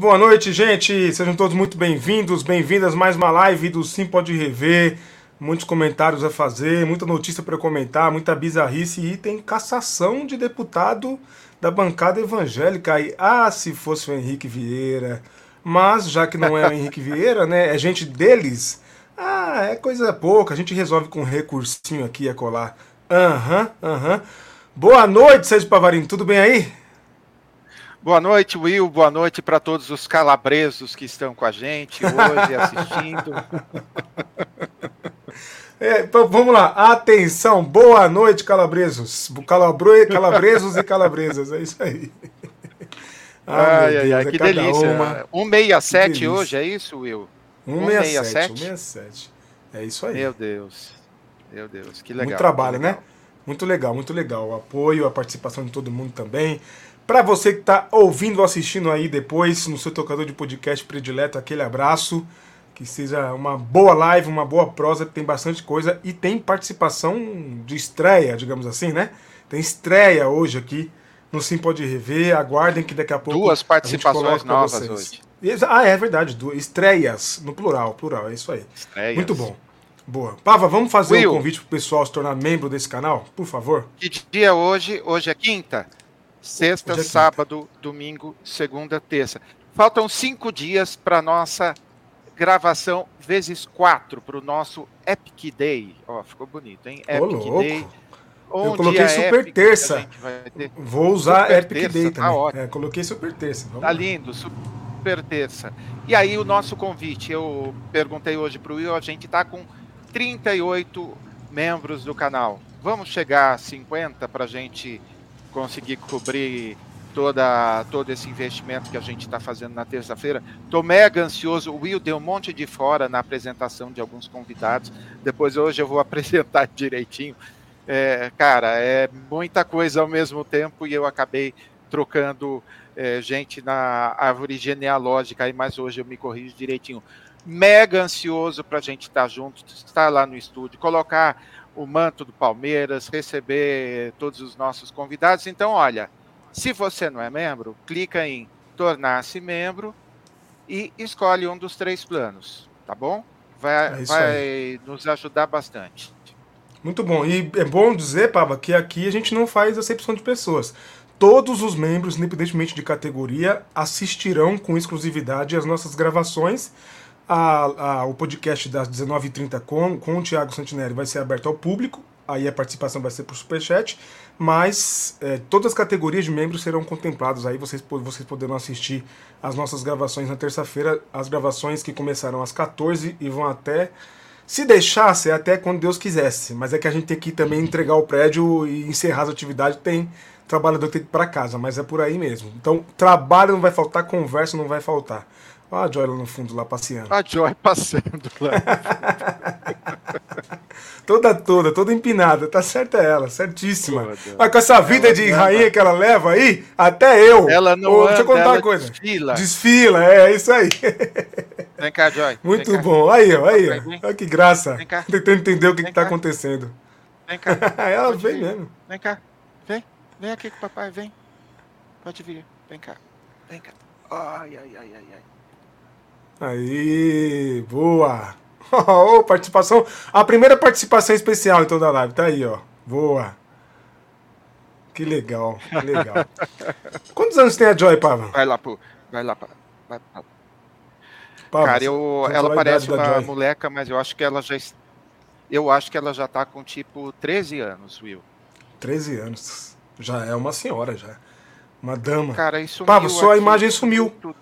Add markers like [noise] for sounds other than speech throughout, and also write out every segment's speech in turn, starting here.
Boa noite, gente. Sejam todos muito bem-vindos, bem-vindas mais uma live do Sim Pode Rever. Muitos comentários a fazer, muita notícia para comentar, muita bizarrice e tem cassação de deputado da bancada evangélica aí. Ah, se fosse o Henrique Vieira. Mas já que não é o Henrique Vieira, né, é gente deles. Ah, é coisa pouca, a gente resolve com um recursinho aqui a colar. Aham, uhum, aham. Uhum. Boa noite, Sérgio Pavarino, tudo bem aí? Boa noite, Will. Boa noite para todos os calabresos que estão com a gente hoje assistindo. [laughs] É, então, vamos lá, atenção, boa noite, calabresos. Calabro, calabresos e calabresas, é isso aí. [laughs] Ah, ai, ai, ai, é que delícia. Uma... 167 delícia. hoje, é isso, Will? 167, 167. É isso aí. Meu Deus. Meu Deus, que legal. Muito trabalho, né? Muito legal, muito legal. O apoio, a participação de todo mundo também. Para você que está ouvindo ou assistindo aí depois no seu tocador de podcast predileto, aquele abraço. Que seja uma boa live, uma boa prosa, que tem bastante coisa e tem participação de estreia, digamos assim, né? Tem estreia hoje aqui no Sim Pode Rever. Aguardem que daqui a pouco. Duas participações novas hoje. Ah, é verdade. Duas, estreias, no plural, plural, é isso aí. Estreias. Muito bom. Boa. Pava, vamos fazer Will, um convite pro pessoal se tornar membro desse canal, por favor? Que dia é hoje? Hoje é quinta? Sexta, é sábado, domingo, segunda, terça. Faltam cinco dias para nossa gravação vezes quatro para o nosso Epic Day. Ó, ficou bonito, hein? Epic Ô, Day. Eu coloquei super terça. Vou usar super Epic terça, Day tá também. Tá é, coloquei super terça. Vamos tá lindo, super terça. E aí o nosso convite, eu perguntei hoje para o Will, a gente tá com 38 membros do canal. Vamos chegar a 50 para a gente conseguir cobrir toda, todo esse investimento que a gente está fazendo na terça-feira. Estou mega ansioso. O Will deu um monte de fora na apresentação de alguns convidados. Depois hoje eu vou [laughs] apresentar direitinho. É, cara, é muita coisa ao mesmo tempo e eu acabei trocando é, gente na árvore genealógica mas hoje eu me corrijo direitinho. Mega ansioso para a gente estar tá junto, estar lá no estúdio, colocar o manto do Palmeiras, receber todos os nossos convidados. Então, olha, se você não é membro, clica em tornar-se membro e escolhe um dos três planos, tá bom? Vai, é vai nos ajudar bastante. Muito bom. E é bom dizer, Pava, que aqui a gente não faz acepção de pessoas. Todos os membros, independentemente de categoria, assistirão com exclusividade às nossas gravações a, a, o podcast das 19h30 com, com o Thiago Santinelli vai ser aberto ao público, aí a participação vai ser por Superchat, mas é, todas as categorias de membros serão contempladas, aí vocês, vocês poderão assistir as nossas gravações na terça-feira, as gravações que começarão às 14 e vão até... Se deixasse, até quando Deus quisesse, mas é que a gente tem que também entregar o prédio e encerrar as atividades, tem trabalhador que tem que ir para casa, mas é por aí mesmo. Então, trabalho não vai faltar, conversa não vai faltar. Olha a Joy lá no fundo, lá passeando. A Joy passeando lá. [laughs] toda, toda, toda empinada. Tá certa ela, certíssima. Mas com essa vida ela de rainha que ela leva aí, até eu. Ela não oh, anda, Deixa eu contar uma coisa. Desfila. Desfila, é, é isso aí. [laughs] Vem cá, Joy. Muito bom. Aí, ó, aí, ó. Olha que graça. Vem cá. Tentando entender o que, que tá acontecendo. Vem cá. [laughs] ela Pode vem vir. mesmo. Vem cá. Vem. Vem aqui com o papai, vem. Pode vir. Vem cá. Vem cá. Ai, ai, ai, ai, ai. Aí, boa! [laughs] Oh, participação. A primeira participação especial então da live, tá aí, ó. Boa. Que legal, que legal. [laughs] Quantos anos tem a Joy, Pava? Vai lá, pô. Vai lá, Pava. Pava Cara, eu, ela parece uma moleca, mas eu acho que ela já. Eu acho que ela já tá com tipo 13 anos, Will. 13 anos. Já é uma senhora, já. Uma dama. Cara, isso Pava, sua aqui, imagem sumiu. Tudo.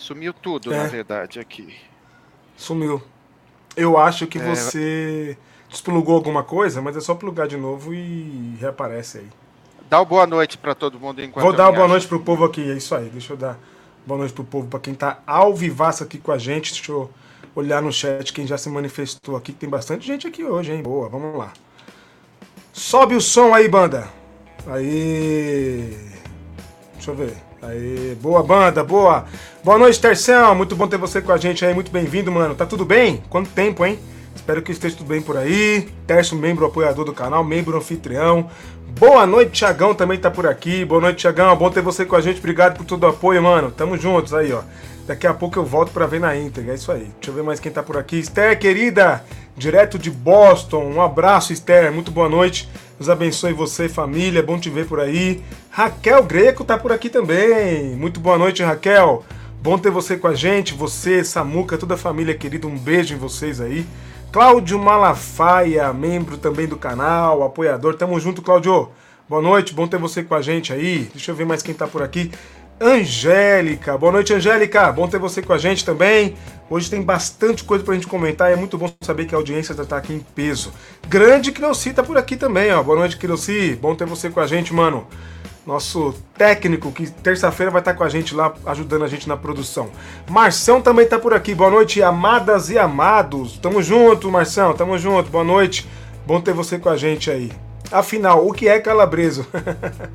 Sumiu tudo, é. na verdade, aqui. Sumiu. Eu acho que é... você desplugou alguma coisa, mas é só plugar de novo e reaparece aí. Dá uma boa noite para todo mundo enquanto Vou dar uma boa noite pro povo aqui, é isso aí. Deixa eu dar boa noite pro povo, para quem tá ao vivaço aqui com a gente. Deixa eu olhar no chat quem já se manifestou aqui, que tem bastante gente aqui hoje, hein? Boa, vamos lá. Sobe o som aí, banda. Aí. Deixa eu ver. Aí, boa banda, boa. Boa noite, Terção. Muito bom ter você com a gente aí. Muito bem-vindo, mano. Tá tudo bem? Quanto tempo, hein? Espero que esteja tudo bem por aí. Tércio, membro apoiador do canal, membro anfitrião. Boa noite, Tiagão também tá por aqui. Boa noite, Tiagão. Bom ter você com a gente. Obrigado por todo o apoio, mano. Tamo juntos aí, ó. Daqui a pouco eu volto para ver na íntegra. É isso aí. Deixa eu ver mais quem tá por aqui. Esther, querida, direto de Boston. Um abraço, Esther. Muito boa noite. Deus abençoe você, família. Bom te ver por aí. Raquel Greco tá por aqui também. Muito boa noite, Raquel. Bom ter você com a gente. Você, Samuca, toda a família querida. Um beijo em vocês aí. Cláudio Malafaia, membro também do canal, apoiador. Tamo junto, Cláudio. Boa noite, bom ter você com a gente aí. Deixa eu ver mais quem tá por aqui. Angélica, boa noite, Angélica. Bom ter você com a gente também. Hoje tem bastante coisa pra gente comentar e é muito bom saber que a audiência já tá aqui em peso. Grande Criossi tá por aqui também, ó. Boa noite, Criossi. Bom ter você com a gente, mano nosso técnico, que terça-feira vai estar com a gente lá, ajudando a gente na produção. Marção também está por aqui. Boa noite, amadas e amados. Tamo junto, Marção, tamo junto. Boa noite. Bom ter você com a gente aí. Afinal, o que é calabreso?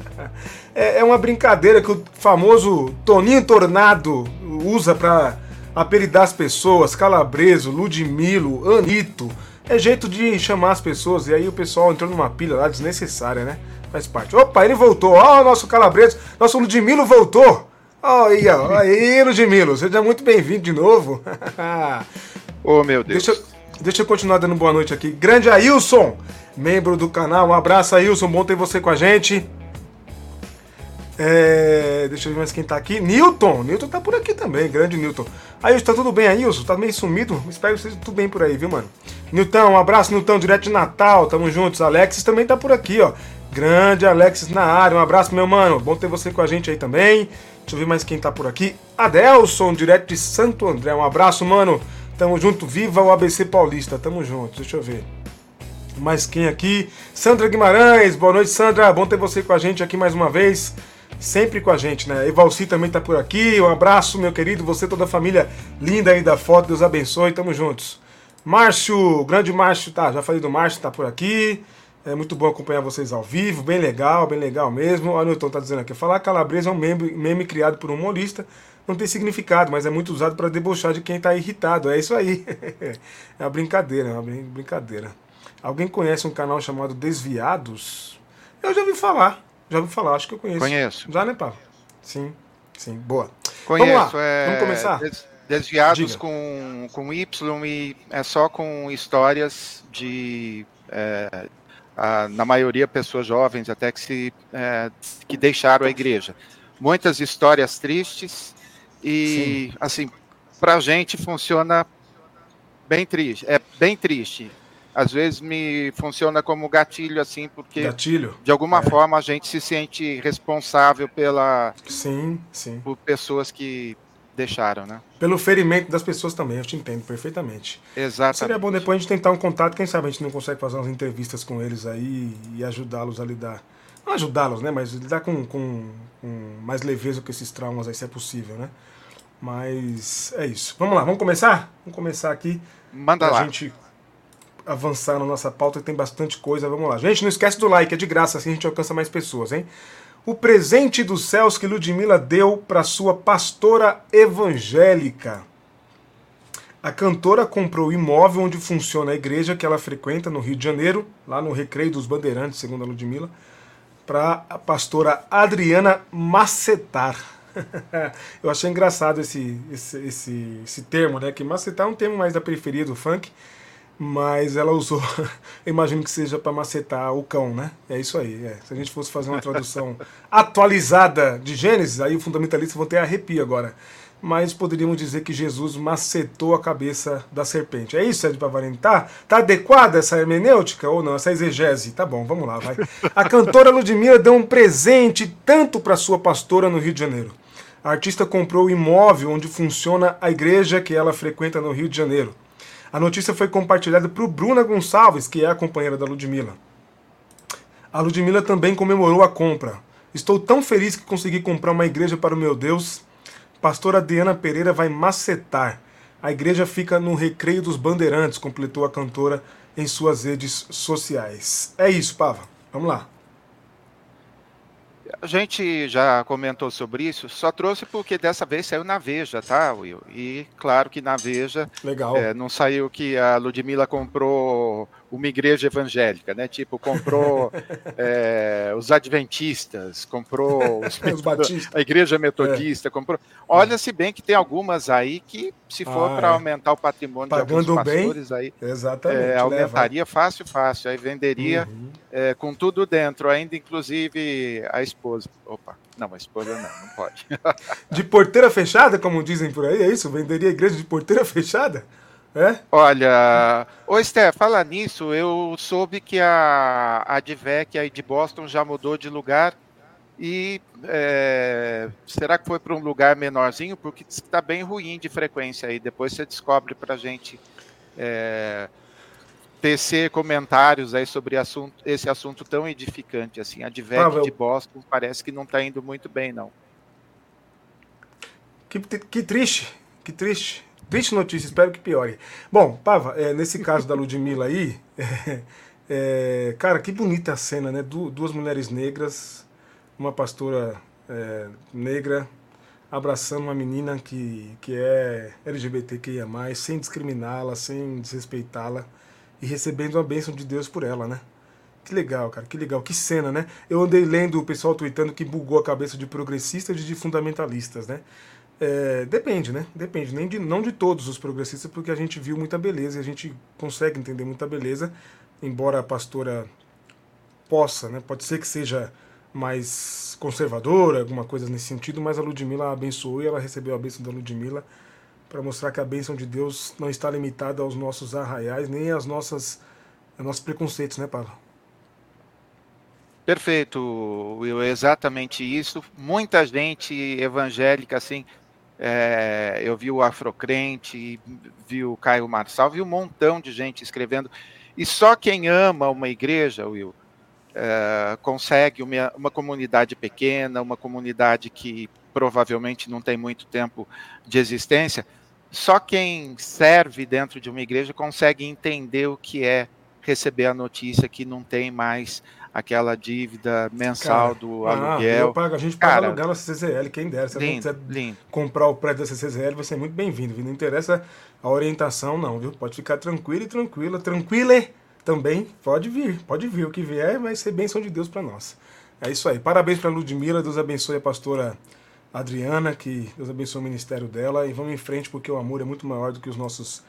[laughs] é, é uma brincadeira que o famoso Toninho Tornado usa para apelidar as pessoas. Calabreso, Ludmilo, Anito. É jeito de chamar as pessoas. E aí o pessoal entrou numa pilha lá desnecessária, né? Faz parte. Opa, ele voltou. Ó, oh, nosso Calabreso, nosso Ludmilo voltou. Aí, ó. [laughs] Aí, Ludmilo, seja muito bem-vindo de novo. [laughs] oh, meu Deus. Deixa, deixa eu continuar dando boa noite aqui. Grande Ailson, membro do canal. Um abraço, Ailson. Bom ter você com a gente. É, deixa eu ver mais quem tá aqui. Newton. Newton tá por aqui também. Grande Newton. Ailson, tá tudo bem, Ailson? Tá meio sumido? Espero que esteja tudo bem por aí, viu, mano? Newton, um abraço, Newton, direto de Natal. Tamo juntos. Alexis também tá por aqui, ó. Grande Alexis na área, um abraço, meu mano. Bom ter você com a gente aí também. Deixa eu ver mais quem tá por aqui. Adelson, direto de Santo André. Um abraço, mano. Tamo junto. Viva o ABC Paulista. Tamo junto. Deixa eu ver. Mais quem aqui? Sandra Guimarães. Boa noite, Sandra. Bom ter você com a gente aqui mais uma vez. Sempre com a gente, né? Evalci também tá por aqui. Um abraço, meu querido. Você, toda a família linda aí da foto. Deus abençoe. Tamo juntos. Márcio, grande Márcio, tá? Já falei do Márcio, tá por aqui. É muito bom acompanhar vocês ao vivo, bem legal, bem legal mesmo. O Newton tá dizendo aqui, falar calabresa é um meme, meme criado por um humorista, não tem significado, mas é muito usado para debochar de quem está irritado. É isso aí. [laughs] é uma brincadeira, é uma brincadeira. Alguém conhece um canal chamado Desviados? Eu já ouvi falar, já ouvi falar, acho que eu conheço. Conheço. Já, né, Paulo? Sim, sim, boa. Conheço, Vamos lá, é... vamos começar? Desviados com, com Y e é só com histórias de é, na maioria pessoas jovens até que se é, que deixaram a igreja. Muitas histórias tristes e Sim. assim para a gente funciona bem triste, é bem triste. Às vezes me funciona como gatilho assim porque gatilho. de alguma é. forma a gente se sente responsável pela sim, sim. por pessoas que deixaram, né? Pelo ferimento das pessoas também, eu te entendo perfeitamente. Exato. Seria bom depois a gente tentar um contato, quem sabe a gente não consegue fazer umas entrevistas com eles aí e ajudá-los a lidar. Não ajudá-los, né? Mas lidar com, com, com mais leveza com esses traumas aí, se é possível, né? Mas é isso. Vamos lá, vamos começar? Vamos começar aqui. Manda pra lá. gente avançar na nossa pauta, tem bastante coisa. Vamos lá. Gente, não esquece do like, é de graça, assim a gente alcança mais pessoas, hein? o presente dos céus que Ludmilla deu para sua pastora evangélica. A cantora comprou o imóvel onde funciona a igreja que ela frequenta no Rio de Janeiro, lá no Recreio dos Bandeirantes, segundo a Ludmilla, para a pastora Adriana Macetar. [laughs] Eu achei engraçado esse, esse, esse, esse termo, né? Que macetar é um termo mais da periferia do funk mas ela usou, [laughs] imagino que seja para macetar o cão, né? É isso aí. É. Se a gente fosse fazer uma tradução [laughs] atualizada de Gênesis, aí o fundamentalista vão ter arrepio agora. Mas poderíamos dizer que Jesus macetou a cabeça da serpente. É isso, Ed Pavarini? Tá, tá adequada essa hermenêutica ou não? Essa exegese? Tá bom, vamos lá, vai. A cantora Ludmilla deu um presente tanto para sua pastora no Rio de Janeiro. A artista comprou o imóvel onde funciona a igreja que ela frequenta no Rio de Janeiro. A notícia foi compartilhada por Bruna Gonçalves, que é a companheira da Ludmilla. A Ludmilla também comemorou a compra. Estou tão feliz que consegui comprar uma igreja para o meu Deus. Pastora Diana Pereira vai macetar. A igreja fica no Recreio dos Bandeirantes, completou a cantora em suas redes sociais. É isso, Pava. Vamos lá. A gente já comentou sobre isso, só trouxe porque dessa vez saiu na Veja, tá, Will? E claro que na Veja Legal. É, não saiu que a Ludmilla comprou uma igreja evangélica, né? Tipo, comprou [laughs] é, os adventistas, comprou os, [laughs] os a igreja metodista, é. comprou. Olha, se bem que tem algumas aí que, se for ah, para é. aumentar o patrimônio Pagando de alguns pastores, bem, aí exatamente, é, aumentaria fácil, fácil. Aí venderia uhum. É, com tudo dentro, ainda inclusive a esposa. Opa. Não, a esposa não, não pode. [laughs] de porteira fechada, como dizem por aí, é isso? Venderia a igreja de porteira fechada? É? Olha, ô Esther, fala nisso, eu soube que a, a Advec aí de Boston já mudou de lugar e é, será que foi para um lugar menorzinho? Porque está bem ruim de frequência aí. Depois você descobre para a gente é, tecer comentários aí sobre assunto, esse assunto tão edificante assim. A Advec ah, de Boston parece que não está indo muito bem, não. Que, que triste, que triste. Triste notícia, espero que piore. Bom, Pava, é, nesse caso da Ludmilla aí, [laughs] é, é, cara, que bonita a cena, né? Du duas mulheres negras, uma pastora é, negra abraçando uma menina que, que é LGBTQIA, sem discriminá-la, sem desrespeitá-la e recebendo a bênção de Deus por ela, né? Que legal, cara, que legal, que cena, né? Eu andei lendo o pessoal tweetando que bugou a cabeça de progressistas e de fundamentalistas, né? É, depende, né? Depende. Nem de, não de todos os progressistas, porque a gente viu muita beleza e a gente consegue entender muita beleza, embora a pastora possa, né? Pode ser que seja mais conservadora, alguma coisa nesse sentido, mas a Ludmilla a abençoou e ela recebeu a bênção da Ludmilla para mostrar que a bênção de Deus não está limitada aos nossos arraiais, nem aos, nossas, aos nossos preconceitos, né, Paulo? Perfeito, Will, exatamente isso. Muita gente evangélica, assim, é, eu vi o Afrocrente, vi o Caio Marçal, vi um montão de gente escrevendo. E só quem ama uma igreja, Will, é, consegue uma, uma comunidade pequena, uma comunidade que provavelmente não tem muito tempo de existência, só quem serve dentro de uma igreja consegue entender o que é receber a notícia que não tem mais aquela dívida mensal cara, do ah, aluguel. Pago, a gente paga cara, aluguel na CCZL, quem dera. Se lindo, você lindo. comprar o prédio da CCZL, vai ser muito bem-vindo. Não interessa a orientação, não, viu? Pode ficar tranquilo e tranquila. Tranquila também, pode vir. Pode vir. O que vier vai ser bênção de Deus para nós. É isso aí. Parabéns para Ludmila. Deus abençoe a pastora Adriana, que Deus abençoe o ministério dela. E vamos em frente, porque o amor é muito maior do que os nossos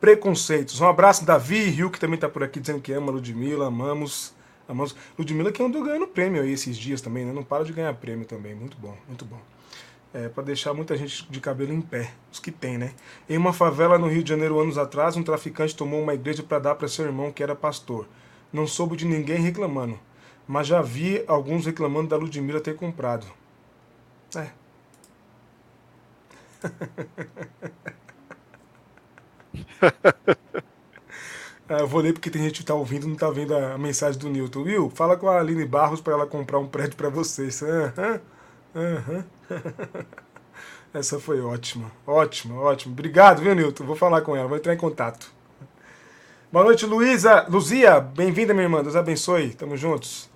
preconceitos. Um abraço, Davi Rio, que também está por aqui dizendo que ama Ludmila, amamos. A música. Ludmilla que andou ganhando prêmio aí esses dias também, né? Não para de ganhar prêmio também. Muito bom, muito bom. É, para deixar muita gente de cabelo em pé, os que tem, né? Em uma favela no Rio de Janeiro, anos atrás, um traficante tomou uma igreja para dar para seu irmão que era pastor. Não soube de ninguém reclamando, mas já vi alguns reclamando da Ludmilla ter comprado. É. [laughs] Ah, eu vou ler porque tem gente que está ouvindo e não está vendo a mensagem do Newton. Will, fala com a Aline Barros para ela comprar um prédio para vocês. Uhum, [laughs] uhum. Essa foi ótima. Ótima, ótima. Obrigado, viu, Newton? Vou falar com ela, vou entrar em contato. Boa noite, Luísa. Luzia, bem-vinda, minha irmã. Deus abençoe. Tamo juntos.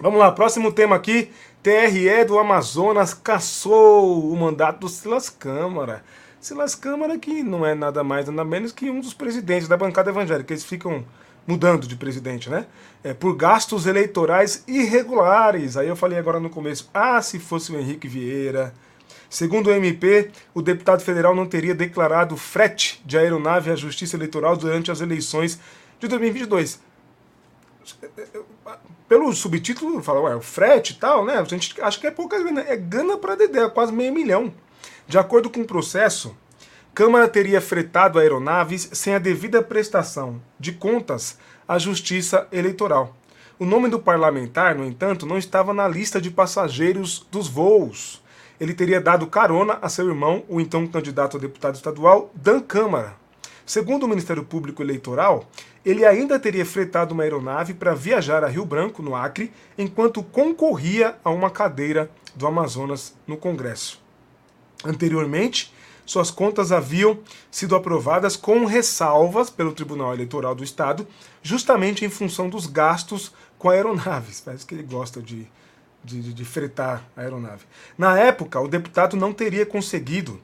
Vamos lá, próximo tema aqui. TRE do Amazonas caçou o mandato do Silas Câmara. Silas Câmara, que não é nada mais, nada menos que um dos presidentes da bancada evangélica. Eles ficam mudando de presidente, né? É, por gastos eleitorais irregulares. Aí eu falei agora no começo, ah, se fosse o Henrique Vieira. Segundo o MP, o deputado federal não teria declarado frete de aeronave à Justiça Eleitoral durante as eleições de 2022. Pelo subtítulo, fala, ué, o frete e tal, né? A gente acha que é pouca grana. É grana para Dedé, é quase meio milhão. De acordo com o processo, Câmara teria fretado aeronaves sem a devida prestação de contas à Justiça Eleitoral. O nome do parlamentar, no entanto, não estava na lista de passageiros dos voos. Ele teria dado carona a seu irmão, o então candidato a deputado estadual, Dan Câmara. Segundo o Ministério Público Eleitoral, ele ainda teria fretado uma aeronave para viajar a Rio Branco, no Acre, enquanto concorria a uma cadeira do Amazonas no Congresso. Anteriormente, suas contas haviam sido aprovadas com ressalvas pelo Tribunal Eleitoral do Estado, justamente em função dos gastos com aeronaves. [laughs] Parece que ele gosta de, de, de, fretar a aeronave. Na época, o deputado não teria conseguido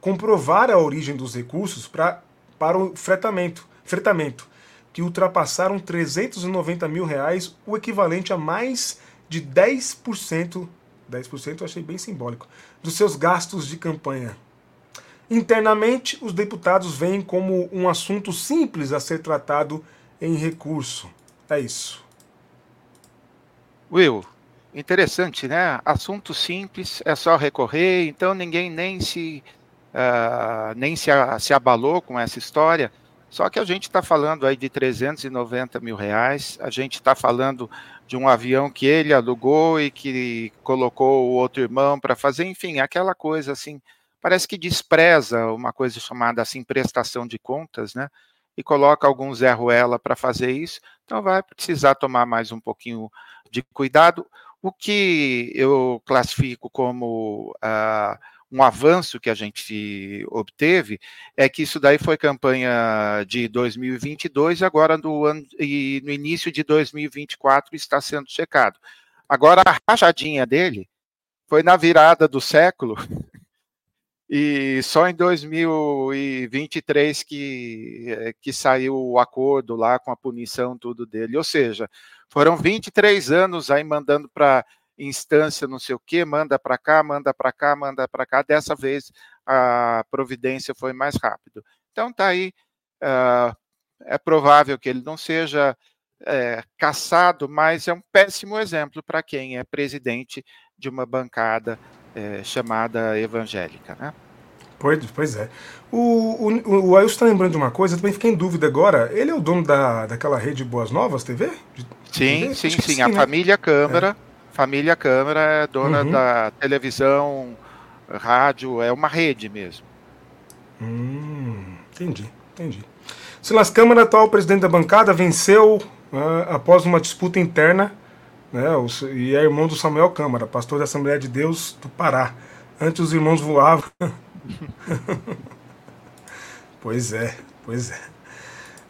comprovar a origem dos recursos pra, para o fretamento, fretamento, que ultrapassaram 390 mil reais, o equivalente a mais de 10%, 10% eu achei bem simbólico, dos seus gastos de campanha. Internamente, os deputados veem como um assunto simples a ser tratado em recurso. É isso. Will, interessante, né? Assunto simples, é só recorrer, então ninguém nem se uh, nem se, se abalou com essa história. Só que a gente está falando aí de 390 mil reais, a gente está falando de um avião que ele alugou e que colocou o outro irmão para fazer, enfim, aquela coisa assim, parece que despreza uma coisa chamada assim prestação de contas, né? E coloca algum Zé Ruela para fazer isso, então vai precisar tomar mais um pouquinho de cuidado. O que eu classifico como uh, um avanço que a gente obteve é que isso daí foi campanha de 2022 e agora no, ano, e no início de 2024 está sendo checado. Agora a rachadinha dele foi na virada do século [laughs] e só em 2023 que, eh, que saiu o acordo lá com a punição tudo dele. Ou seja, foram 23 anos aí mandando para instância não sei o que, manda para cá, manda para cá, manda para cá. Dessa vez a providência foi mais rápido. Então tá aí, uh, é provável que ele não seja é, caçado, mas é um péssimo exemplo para quem é presidente de uma bancada é, chamada evangélica, né? Pois, pois é. O, o, o Ailson está lembrando de uma coisa, eu também fiquei em dúvida agora. Ele é o dono da, daquela rede Boas Novas TV? De, sim, TV? sim, sim, sim. A né? família Câmara. É Família Câmara é dona uhum. da televisão, rádio, é uma rede mesmo. Hum, entendi, entendi. Silas Câmara, atual presidente da bancada, venceu uh, após uma disputa interna né, e é irmão do Samuel Câmara, pastor da Assembleia de Deus do Pará. Antes os irmãos voavam. [laughs] pois é, pois é.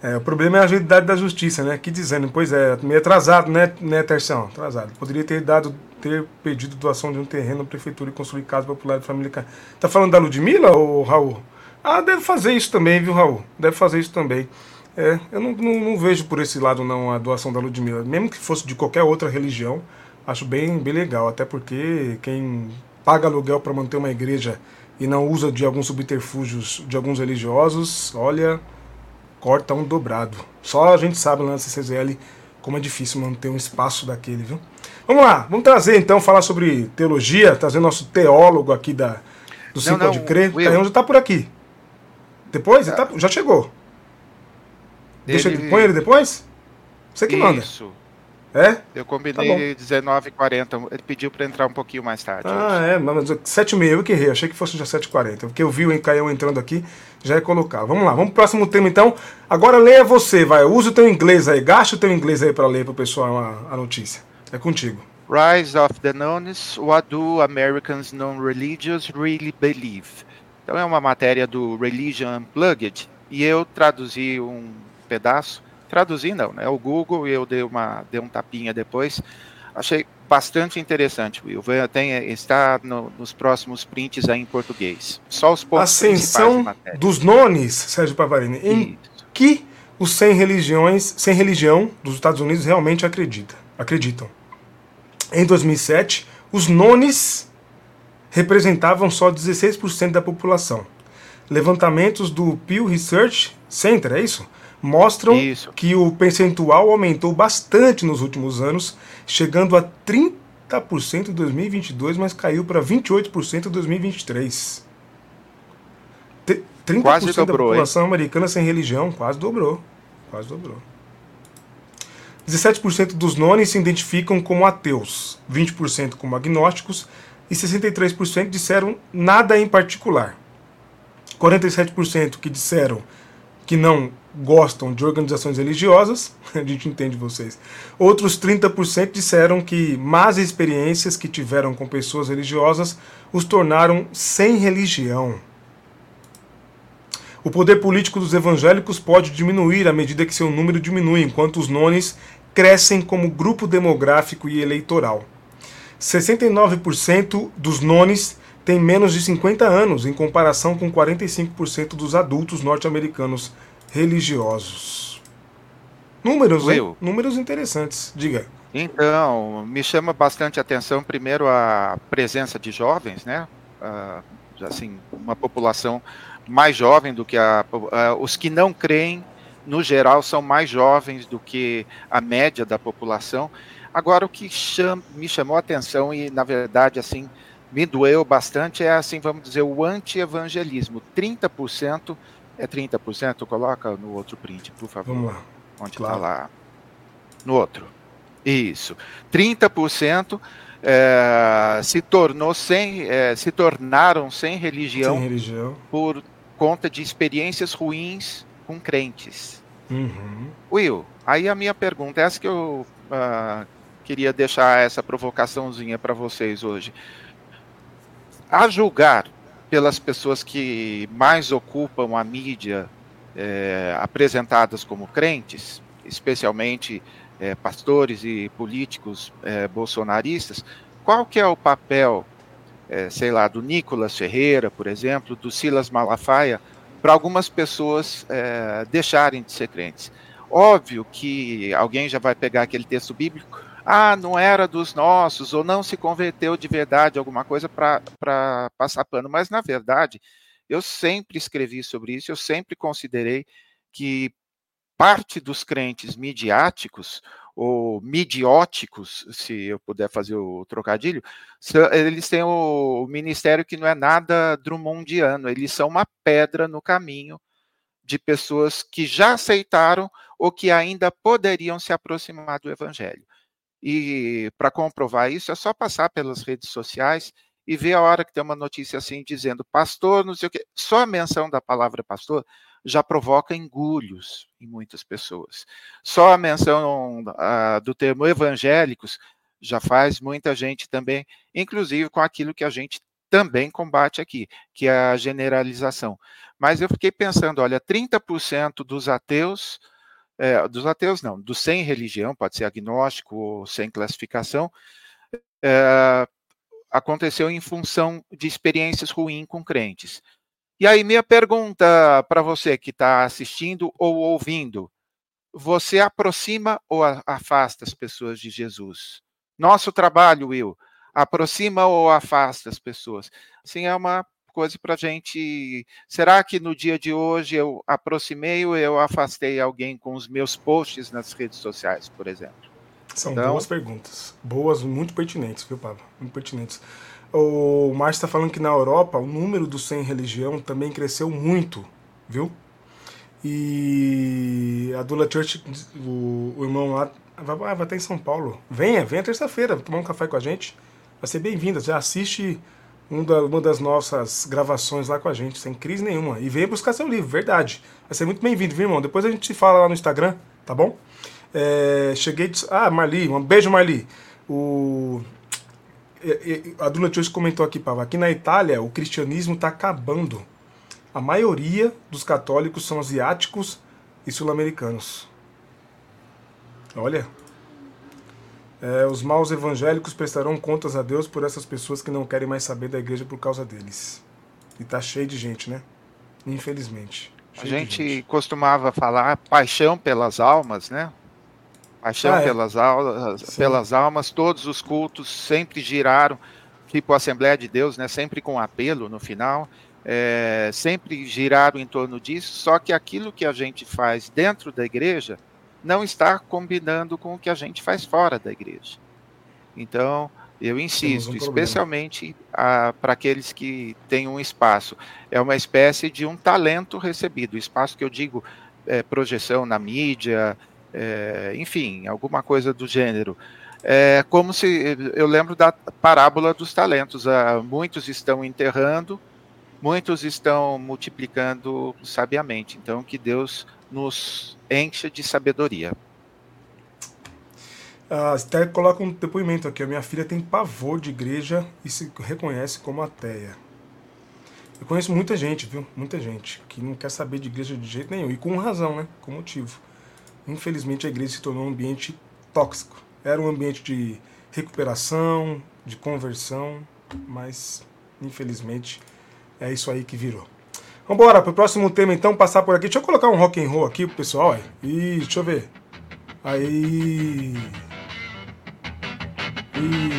É, o problema é a agilidade da justiça, né? Que dizendo, pois é, meio atrasado, né, né? Atrasado. Poderia ter dado, ter pedido doação de um terreno à prefeitura e construir casa popular de família. Tá falando da Ludmilla ou Raul? Ah, deve fazer isso também, viu, Raul? Deve fazer isso também. É, eu não, não, não, vejo por esse lado não a doação da Ludmilla. Mesmo que fosse de qualquer outra religião, acho bem, bem legal. Até porque quem paga aluguel para manter uma igreja e não usa de alguns subterfúgios de alguns religiosos, olha, corta um dobrado. Só a gente sabe lá na CCZL como é difícil manter um espaço daquele, viu? Vamos lá, vamos trazer então, falar sobre teologia, trazer nosso teólogo aqui da, do Sim Pode Crer. O Caião já está por aqui. Depois? Tá, já chegou. Ele... Deixa, põe ele depois? Você que manda. Isso. É? Eu combinei tá 19h40. Ele pediu para entrar um pouquinho mais tarde. Ah, hoje. é. Mas 7h30 eu que errei. Achei que fosse já 7h40. Porque eu vi o Encaião entrando aqui, já ia colocar. Vamos lá, vamos pro próximo tema então. Agora leia você, vai. Use o teu inglês aí. Gaste o teu inglês aí para ler pro pessoal a, a notícia. É contigo. Rise of the Nones. What do Americans non-religious really believe? Então é uma matéria do Religion Unplugged. E eu traduzi um pedaço Traduzir não, né? O Google e eu dei, uma, dei um tapinha depois. Achei bastante interessante, Will. Tem, está no, nos próximos prints aí em português. Só os pontos Ascensão dos nones, Sérgio Pavarini, em Isso. que os sem religiões, sem religião dos Estados Unidos realmente acredita, acreditam. Em 2007, os nones representavam só 16% da população. Levantamentos do Pew Research Center, é isso? Mostram Isso. que o percentual aumentou bastante nos últimos anos, chegando a 30% em 2022, mas caiu para 28% em 2023. 30% quase dobrou, da população hein? americana sem religião, quase dobrou. Quase dobrou. 17% dos nones se identificam como ateus, 20% como agnósticos e 63% disseram nada em particular. 47% que disseram que não gostam de organizações religiosas, [laughs] a gente entende vocês. Outros 30% disseram que más experiências que tiveram com pessoas religiosas os tornaram sem religião. O poder político dos evangélicos pode diminuir à medida que seu número diminui, enquanto os nones crescem como grupo demográfico e eleitoral. 69% dos nones têm menos de 50 anos, em comparação com 45% dos adultos norte-americanos religiosos. Números, Will, Números interessantes. Diga. Então, me chama bastante atenção, primeiro, a presença de jovens, né? Uh, assim, uma população mais jovem do que a, uh, os que não creem, no geral, são mais jovens do que a média da população. Agora, o que cham, me chamou a atenção e, na verdade, assim, me doeu bastante é, assim, vamos dizer, o anti-evangelismo. 30% é 30%? Coloca no outro print, por favor. Vamos lá. Onde está claro. lá? No outro. Isso. 30% é, se tornou sem, é, se tornaram sem religião, sem religião por conta de experiências ruins com crentes. Uhum. Will, aí a minha pergunta, essa que eu uh, queria deixar essa provocaçãozinha para vocês hoje. A julgar pelas pessoas que mais ocupam a mídia é, apresentadas como crentes, especialmente é, pastores e políticos é, bolsonaristas, qual que é o papel, é, sei lá, do Nicolas Ferreira, por exemplo, do Silas Malafaia, para algumas pessoas é, deixarem de ser crentes? Óbvio que alguém já vai pegar aquele texto bíblico, ah, não era dos nossos, ou não se converteu de verdade, alguma coisa para passar pano. Mas, na verdade, eu sempre escrevi sobre isso, eu sempre considerei que parte dos crentes midiáticos, ou midióticos, se eu puder fazer o trocadilho, eles têm o ministério que não é nada drummondiano, eles são uma pedra no caminho de pessoas que já aceitaram ou que ainda poderiam se aproximar do evangelho. E para comprovar isso, é só passar pelas redes sociais e ver a hora que tem uma notícia assim dizendo pastor, não sei o quê. Só a menção da palavra pastor já provoca engulhos em muitas pessoas. Só a menção do termo evangélicos já faz muita gente também, inclusive com aquilo que a gente também combate aqui, que é a generalização. Mas eu fiquei pensando, olha, 30% dos ateus é, dos ateus não, dos sem religião, pode ser agnóstico ou sem classificação, é, aconteceu em função de experiências ruins com crentes. E aí, minha pergunta para você que está assistindo ou ouvindo: você aproxima ou afasta as pessoas de Jesus? Nosso trabalho, Will, aproxima ou afasta as pessoas? Assim, é uma coisa para a gente. Será que no dia de hoje eu aproximei ou eu afastei alguém com os meus posts nas redes sociais, por exemplo? São então, boas perguntas. Boas, muito pertinentes, viu, Pablo? Muito pertinentes. O Márcio está falando que na Europa o número dos sem religião também cresceu muito, viu? E a Dula Church, o, o irmão lá, vai, vai estar em São Paulo. Venha, venha terça-feira tomar um café com a gente. Vai ser bem-vinda. Já assiste uma das nossas gravações lá com a gente, sem crise nenhuma. E venha buscar seu livro, verdade. Vai ser muito bem-vindo, viu, irmão? Depois a gente se fala lá no Instagram, tá bom? É, cheguei de... Ah, Marli, um beijo, Marli. O... A Duna Tioso comentou aqui, Pava, aqui na Itália o cristianismo está acabando. A maioria dos católicos são asiáticos e sul-americanos. Olha, é, os maus evangélicos prestarão contas a Deus por essas pessoas que não querem mais saber da igreja por causa deles. E tá cheio de gente, né? Infelizmente. A gente, gente, costumava falar paixão pelas almas, né? Paixão ah, é. pelas, almas, pelas almas, todos os cultos sempre giraram, tipo a Assembleia de Deus, né? Sempre com apelo no final. É, sempre giraram em torno disso, só que aquilo que a gente faz dentro da igreja não está combinando com o que a gente faz fora da igreja. Então, eu insisto, um especialmente para aqueles que têm um espaço. É uma espécie de um talento recebido. Espaço que eu digo é, projeção na mídia, é, enfim, alguma coisa do gênero. É como se eu lembro da parábola dos talentos. Ah, muitos estão enterrando, muitos estão multiplicando sabiamente. Então, que Deus nos encha de sabedoria. A Esther coloca um depoimento aqui. A minha filha tem pavor de igreja e se reconhece como ateia. Eu conheço muita gente, viu? Muita gente que não quer saber de igreja de jeito nenhum. E com razão, né? Com motivo. Infelizmente a igreja se tornou um ambiente tóxico. Era um ambiente de recuperação, de conversão, mas infelizmente é isso aí que virou. Vamos embora pro próximo tema então, passar por aqui. Deixa eu colocar um rock and roll aqui pro pessoal. E deixa eu ver. Aí.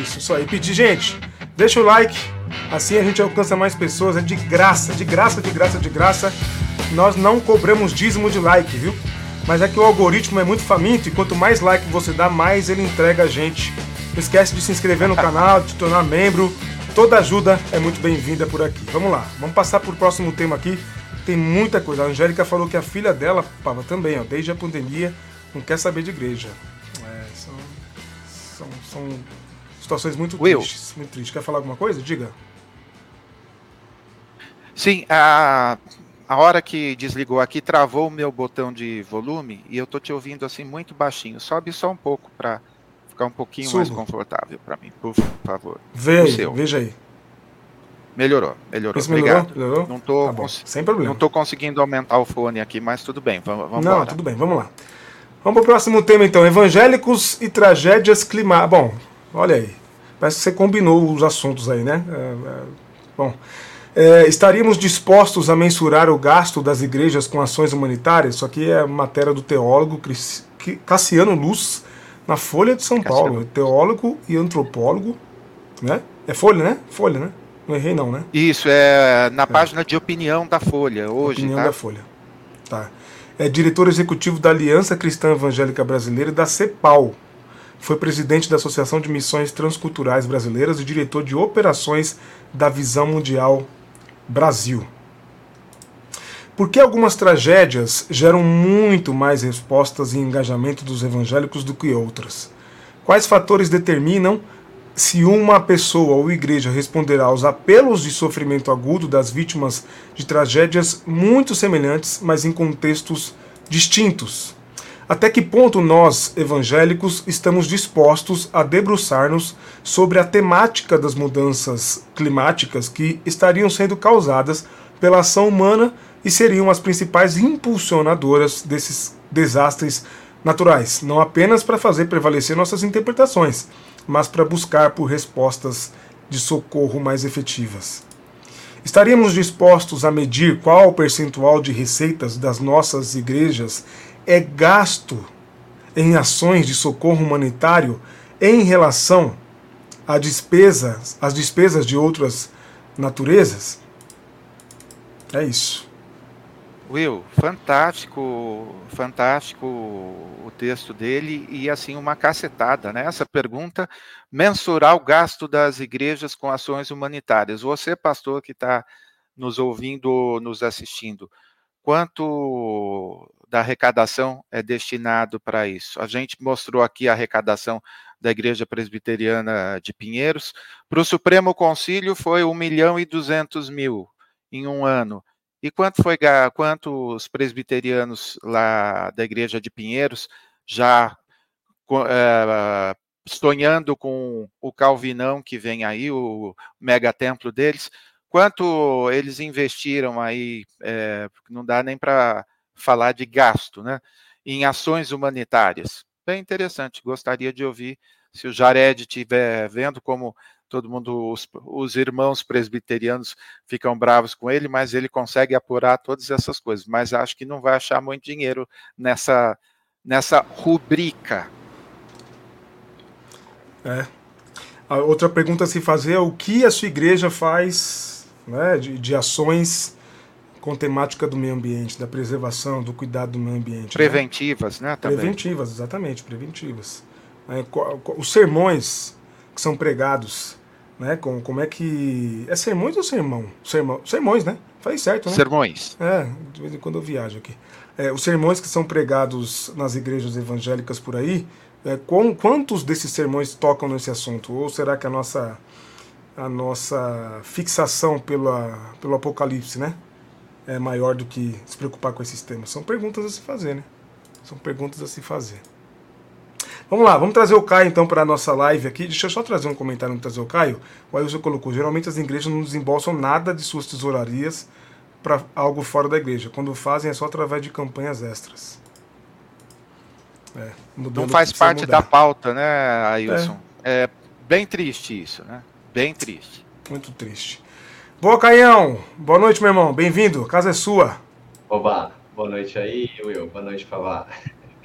Isso, isso aí. Pedir, gente, deixa o like. Assim a gente alcança mais pessoas. É de graça, de graça, de graça, de graça. Nós não cobramos dízimo de like, viu? Mas é que o algoritmo é muito faminto e quanto mais like você dá, mais ele entrega a gente. Não esquece de se inscrever no canal, de se tornar membro. Toda ajuda é muito bem-vinda por aqui. Vamos lá, vamos passar para o próximo tema aqui. Tem muita coisa. A Angélica falou que a filha dela, Pava, também, ó, desde a pandemia, não quer saber de igreja. É, são, são, são, situações muito Will. tristes. Muito tristes. Quer falar alguma coisa? Diga. Sim, a, a hora que desligou aqui, travou o meu botão de volume e eu tô te ouvindo assim muito baixinho. Sobe só um pouco para ficar um pouquinho Subo. mais confortável para mim, por favor. Veja, veja aí. Melhorou, melhorou. Isso Obrigado. Melhorou? melhorou? Não tô tá Sem problema. Não estou conseguindo aumentar o fone aqui, mas tudo bem. Vamos, vamos Não, embora. tudo bem, vamos lá. Vamos para o próximo tema então, evangélicos e tragédias climáticas. Bom, olha aí. Parece que você combinou os assuntos aí, né? É, é, bom, é, estaríamos dispostos a mensurar o gasto das igrejas com ações humanitárias? Isso aqui é matéria do teólogo Cassiano Luz, na Folha de São Paulo, teólogo e antropólogo, né? É Folha, né? Folha, né? Não errei não, né? Isso, é na é. página de opinião da Folha, hoje, Opinião tá? da Folha, tá. É diretor executivo da Aliança Cristã Evangélica Brasileira e da CEPAL. Foi presidente da Associação de Missões Transculturais Brasileiras e diretor de operações da Visão Mundial Brasil. Por que algumas tragédias geram muito mais respostas e engajamento dos evangélicos do que outras? Quais fatores determinam se uma pessoa ou igreja responderá aos apelos de sofrimento agudo das vítimas de tragédias muito semelhantes, mas em contextos distintos? Até que ponto nós, evangélicos, estamos dispostos a debruçar-nos sobre a temática das mudanças climáticas que estariam sendo causadas pela ação humana e seriam as principais impulsionadoras desses desastres naturais, não apenas para fazer prevalecer nossas interpretações, mas para buscar por respostas de socorro mais efetivas. Estaríamos dispostos a medir qual percentual de receitas das nossas igrejas é gasto em ações de socorro humanitário em relação a despesas, às despesas de outras naturezas? É isso. Will, fantástico, fantástico o texto dele e assim uma cacetada, né? Essa pergunta, mensurar o gasto das igrejas com ações humanitárias. Você, pastor, que está nos ouvindo, nos assistindo, quanto da arrecadação é destinado para isso? A gente mostrou aqui a arrecadação da Igreja Presbiteriana de Pinheiros. Para o Supremo Concílio foi 1 milhão e 200 mil em um ano. E quanto foi quanto os presbiterianos lá da igreja de Pinheiros já é, sonhando com o Calvinão que vem aí, o mega templo deles, quanto eles investiram aí, é, não dá nem para falar de gasto, né, em ações humanitárias. Bem interessante, gostaria de ouvir se o Jared estiver vendo como todo mundo, os, os, irmãos presbiterianos ficam bravos com ele, mas ele consegue apurar todas essas coisas. Mas acho que não vai achar muito dinheiro nessa, nessa rubrica. É. A outra pergunta a se fazer é o que a sua igreja faz né, de, de ações com temática do meio ambiente, da preservação, do cuidado do meio ambiente. Né? Preventivas, né? né preventivas, exatamente, preventivas. É, os sermões que são pregados, né? Como, como é que. É sermões ou sermão? sermão? Sermões, né? Faz certo, né? Sermões. É, de vez em quando eu viajo aqui. É, os sermões que são pregados nas igrejas evangélicas por aí, é, com, quantos desses sermões tocam nesse assunto? Ou será que a nossa, a nossa fixação pela, pelo Apocalipse, né? É maior do que se preocupar com esses temas? São perguntas a se fazer, né? São perguntas a se fazer. Vamos lá, vamos trazer o Caio então para a nossa live aqui. Deixa eu só trazer um comentário no trazer o Caio. O Ailson colocou: geralmente as igrejas não desembolsam nada de suas tesourarias para algo fora da igreja. Quando fazem é só através de campanhas extras. É, não faz parte mudar. da pauta, né, Ailson? É. É, Bem triste isso, né? Bem triste. Muito triste. Boa, Caião. Boa noite, meu irmão. Bem-vindo. Casa é sua. Oba, boa noite aí, Will. Boa noite, Pavá.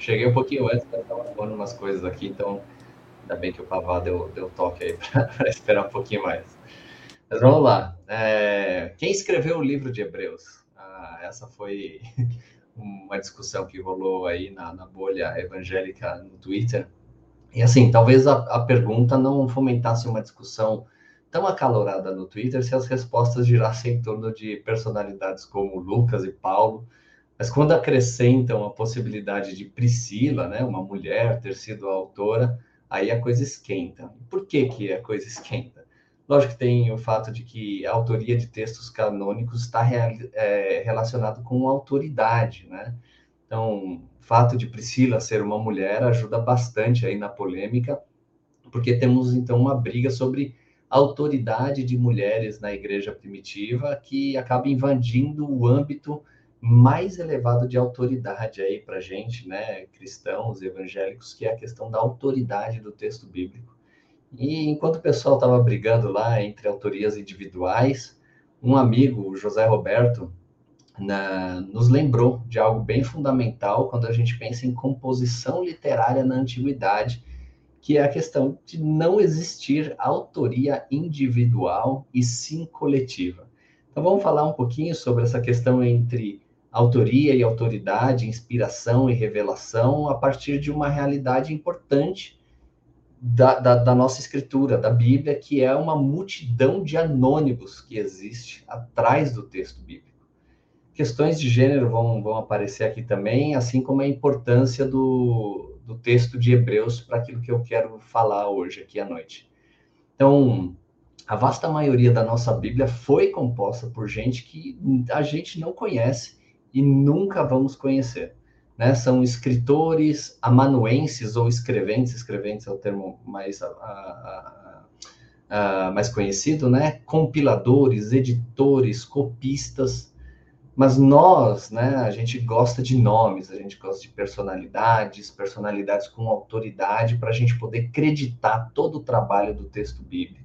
Cheguei um pouquinho antes, mas estava falando umas coisas aqui, então ainda bem que o Pavá deu, deu toque aí [laughs] para esperar um pouquinho mais. Mas vamos lá. É, quem escreveu o livro de Hebreus? Ah, essa foi [laughs] uma discussão que rolou aí na, na, bolha evangélica no Twitter. E assim, talvez a, a pergunta não fomentasse uma discussão tão acalorada no Twitter se as respostas girassem em torno de personalidades como Lucas e Paulo, mas quando acrescentam a possibilidade de Priscila, né, uma mulher, ter sido autora, aí a coisa esquenta. Por que, que a coisa esquenta? Lógico que tem o fato de que a autoria de textos canônicos está é, relacionado com autoridade, né? Então, o fato de Priscila ser uma mulher ajuda bastante aí na polêmica, porque temos então uma briga sobre autoridade de mulheres na igreja primitiva que acaba invadindo o âmbito mais elevado de autoridade aí para gente, né, cristãos, evangélicos, que é a questão da autoridade do texto bíblico. E enquanto o pessoal estava brigando lá entre autorias individuais, um amigo, o José Roberto, na, nos lembrou de algo bem fundamental quando a gente pensa em composição literária na antiguidade que é a questão de não existir autoria individual e sim coletiva. Então vamos falar um pouquinho sobre essa questão entre autoria e autoridade, inspiração e revelação, a partir de uma realidade importante da, da, da, nossa escritura, da Bíblia, que é uma multidão de anônimos que existe atrás do texto bíblico. Questões de gênero vão, vão aparecer aqui também, assim como a importância do, do texto de Hebreus para aquilo que eu quero falar hoje aqui à noite. Então, a vasta maioria da nossa Bíblia foi composta por gente que a gente não conhece e nunca vamos conhecer. Né? São escritores amanuenses ou escreventes, escreventes é o termo mais, a, a, a, mais conhecido, né? compiladores, editores, copistas, mas nós, né, a gente gosta de nomes, a gente gosta de personalidades, personalidades com autoridade, para a gente poder acreditar todo o trabalho do texto bíblico.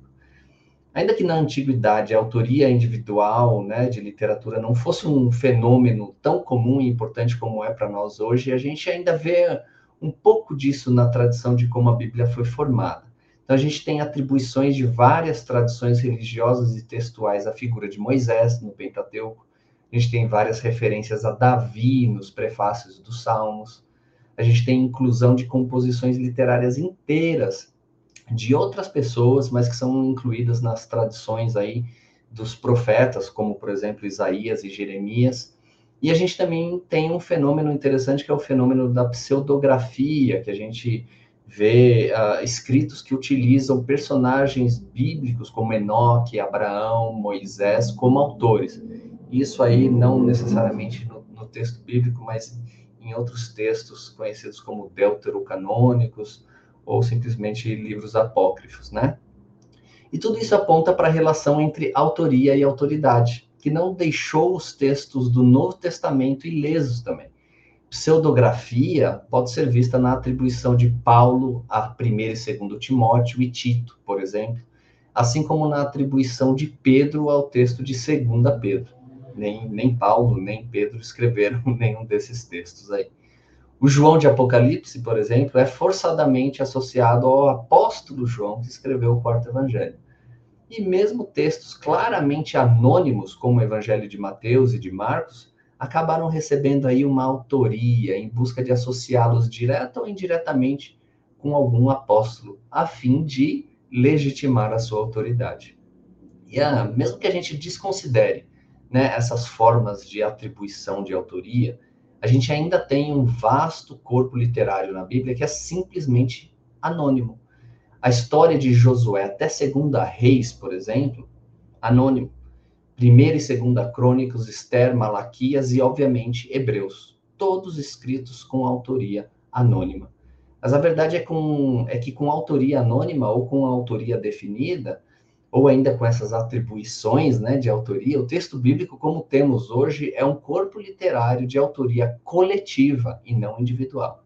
Ainda que na antiguidade a autoria individual né, de literatura não fosse um fenômeno tão comum e importante como é para nós hoje, a gente ainda vê um pouco disso na tradição de como a Bíblia foi formada. Então, a gente tem atribuições de várias tradições religiosas e textuais à figura de Moisés no Pentateuco, a gente tem várias referências a Davi nos prefácios dos Salmos. A gente tem inclusão de composições literárias inteiras de outras pessoas, mas que são incluídas nas tradições aí dos profetas, como por exemplo Isaías e Jeremias. E a gente também tem um fenômeno interessante que é o fenômeno da pseudografia, que a gente vê uh, escritos que utilizam personagens bíblicos como Enoque, Abraão, Moisés como autores. Isso aí não necessariamente no, no texto bíblico, mas em outros textos conhecidos como deuterocanônicos ou simplesmente livros apócrifos, né? E tudo isso aponta para a relação entre autoria e autoridade, que não deixou os textos do Novo Testamento ilesos também. Pseudografia pode ser vista na atribuição de Paulo a 1 e 2 Timóteo e Tito, por exemplo, assim como na atribuição de Pedro ao texto de 2 Pedro nem, nem Paulo, nem Pedro escreveram [laughs] nenhum desses textos aí. O João de Apocalipse, por exemplo, é forçadamente associado ao apóstolo João, que escreveu o quarto evangelho. E mesmo textos claramente anônimos, como o evangelho de Mateus e de Marcos, acabaram recebendo aí uma autoria em busca de associá-los direta ou indiretamente com algum apóstolo, a fim de legitimar a sua autoridade. E ah, mesmo que a gente desconsidere né, essas formas de atribuição de autoria, a gente ainda tem um vasto corpo literário na Bíblia que é simplesmente anônimo. A história de Josué até Segunda Reis, por exemplo, anônimo. Primeira e Segunda Crônicas, Esther, Malaquias e, obviamente, Hebreus. Todos escritos com autoria anônima. Mas a verdade é, com, é que com autoria anônima ou com autoria definida, ou ainda com essas atribuições né, de autoria, o texto bíblico, como temos hoje, é um corpo literário de autoria coletiva e não individual.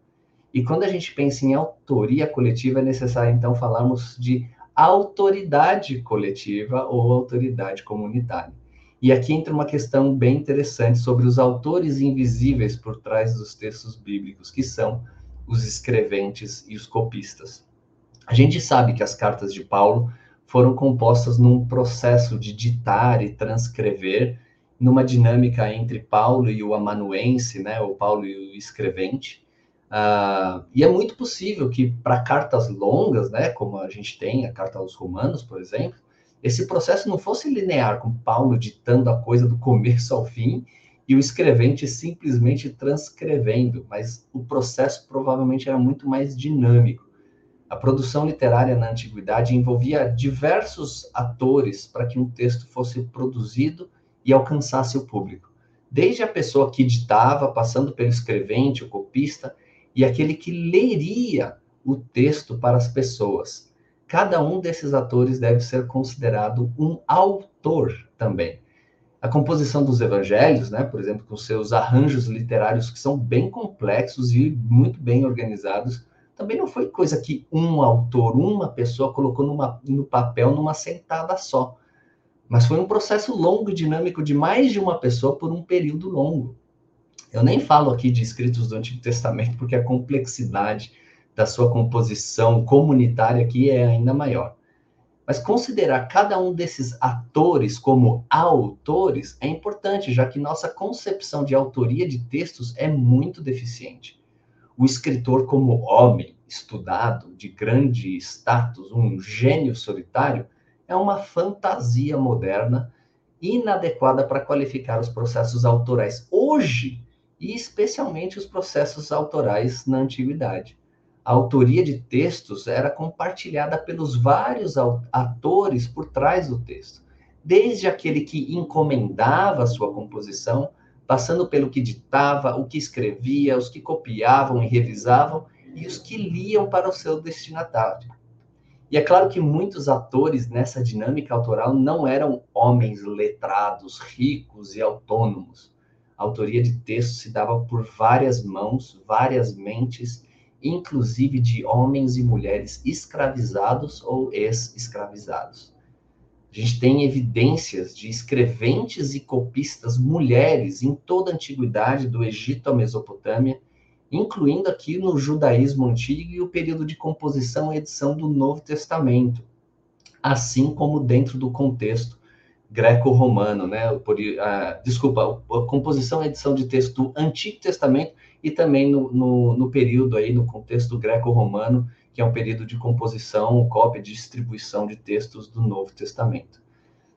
E quando a gente pensa em autoria coletiva, é necessário então falarmos de autoridade coletiva ou autoridade comunitária. E aqui entra uma questão bem interessante sobre os autores invisíveis por trás dos textos bíblicos, que são os escreventes e os copistas. A gente sabe que as cartas de Paulo foram compostas num processo de ditar e transcrever, numa dinâmica entre Paulo e o amanuense, né, o Paulo e o escrevente. Uh, e é muito possível que para cartas longas, né, como a gente tem a carta aos Romanos, por exemplo, esse processo não fosse linear, com Paulo ditando a coisa do começo ao fim e o escrevente simplesmente transcrevendo, mas o processo provavelmente era muito mais dinâmico. A produção literária na antiguidade envolvia diversos atores para que um texto fosse produzido e alcançasse o público. Desde a pessoa que ditava, passando pelo escrevente, o copista, e aquele que leria o texto para as pessoas. Cada um desses atores deve ser considerado um autor também. A composição dos evangelhos, né, por exemplo, com seus arranjos literários que são bem complexos e muito bem organizados, também não foi coisa que um autor, uma pessoa colocou numa, no papel numa sentada só. Mas foi um processo longo e dinâmico de mais de uma pessoa por um período longo. Eu nem falo aqui de escritos do Antigo Testamento, porque a complexidade da sua composição comunitária aqui é ainda maior. Mas considerar cada um desses atores como autores é importante, já que nossa concepção de autoria de textos é muito deficiente. O escritor, como homem estudado, de grande status, um gênio solitário, é uma fantasia moderna inadequada para qualificar os processos autorais hoje e especialmente os processos autorais na antiguidade. A autoria de textos era compartilhada pelos vários atores por trás do texto, desde aquele que encomendava sua composição, passando pelo que ditava, o que escrevia, os que copiavam e revisavam e os que liam para o seu destinatário. E é claro que muitos atores nessa dinâmica autoral não eram homens letrados, ricos e autônomos a autoria de texto se dava por várias mãos, várias mentes, inclusive de homens e mulheres escravizados ou ex-escravizados. A gente tem evidências de escreventes e copistas mulheres em toda a antiguidade, do Egito à Mesopotâmia, incluindo aqui no judaísmo antigo e o período de composição e edição do Novo Testamento, assim como dentro do contexto greco-romano, né? Por, desculpa, a composição e edição de texto do Antigo Testamento e também no, no, no período aí, no contexto greco-romano, que é um período de composição, cópia e distribuição de textos do Novo Testamento.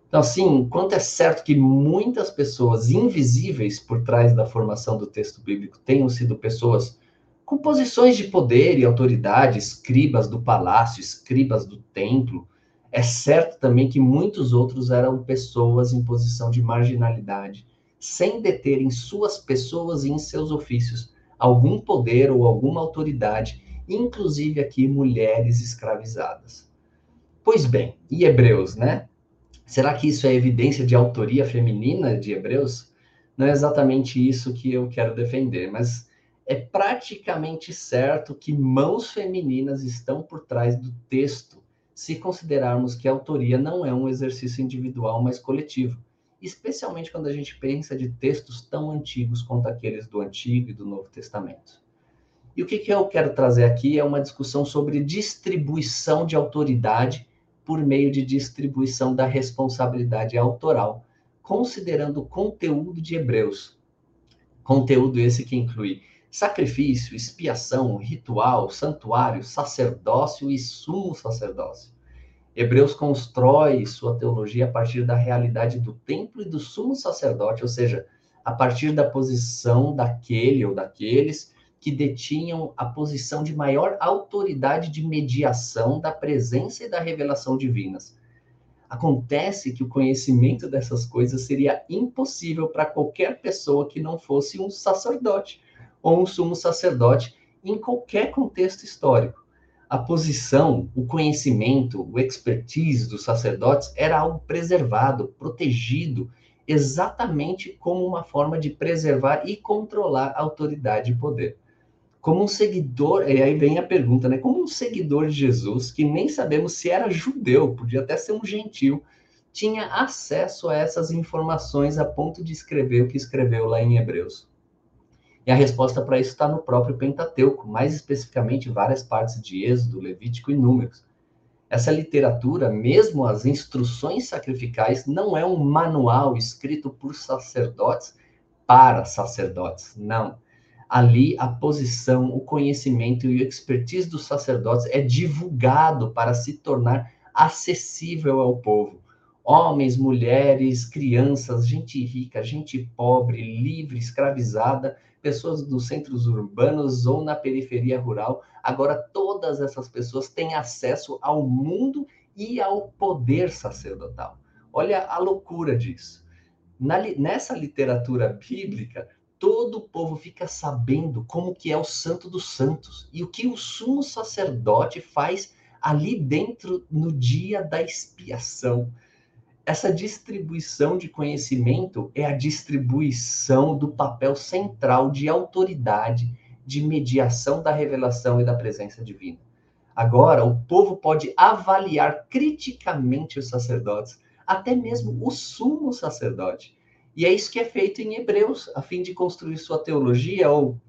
Então, assim, enquanto é certo que muitas pessoas invisíveis por trás da formação do texto bíblico tenham sido pessoas com posições de poder e autoridade, escribas do palácio, escribas do templo, é certo também que muitos outros eram pessoas em posição de marginalidade, sem deter em suas pessoas e em seus ofícios algum poder ou alguma autoridade, inclusive aqui mulheres escravizadas. Pois bem, e Hebreus, né? Será que isso é evidência de autoria feminina de Hebreus? Não é exatamente isso que eu quero defender, mas é praticamente certo que mãos femininas estão por trás do texto se considerarmos que a autoria não é um exercício individual, mas coletivo, especialmente quando a gente pensa de textos tão antigos quanto aqueles do Antigo e do Novo Testamento. E o que, que eu quero trazer aqui é uma discussão sobre distribuição de autoridade por meio de distribuição da responsabilidade autoral, considerando o conteúdo de Hebreus. Conteúdo esse que inclui sacrifício, expiação, ritual, santuário, sacerdócio e sumo sacerdócio. Hebreus constrói sua teologia a partir da realidade do templo e do sumo sacerdote, ou seja, a partir da posição daquele ou daqueles que detinham a posição de maior autoridade de mediação da presença e da revelação divinas. Acontece que o conhecimento dessas coisas seria impossível para qualquer pessoa que não fosse um sacerdote ou um sumo sacerdote em qualquer contexto histórico. A posição, o conhecimento, o expertise dos sacerdotes era algo preservado, protegido, exatamente como uma forma de preservar e controlar a autoridade e poder. Como um seguidor, e aí vem a pergunta, né? Como um seguidor de Jesus, que nem sabemos se era judeu, podia até ser um gentil, tinha acesso a essas informações a ponto de escrever o que escreveu lá em Hebreus? E a resposta para isso está no próprio Pentateuco, mais especificamente várias partes de Êxodo, Levítico e Números. Essa literatura, mesmo as instruções sacrificais, não é um manual escrito por sacerdotes para sacerdotes, não ali a posição, o conhecimento e o expertise dos sacerdotes é divulgado para se tornar acessível ao povo. Homens, mulheres, crianças, gente rica, gente pobre, livre, escravizada, pessoas dos centros urbanos ou na periferia rural. Agora, todas essas pessoas têm acesso ao mundo e ao poder sacerdotal. Olha a loucura disso. Na, nessa literatura bíblica, todo o povo fica sabendo como que é o santo dos santos e o que o sumo sacerdote faz ali dentro no dia da expiação. Essa distribuição de conhecimento é a distribuição do papel central de autoridade, de mediação da revelação e da presença divina. Agora, o povo pode avaliar criticamente os sacerdotes, até mesmo o sumo sacerdote e é isso que é feito em Hebreus, a fim de construir sua teologia, ou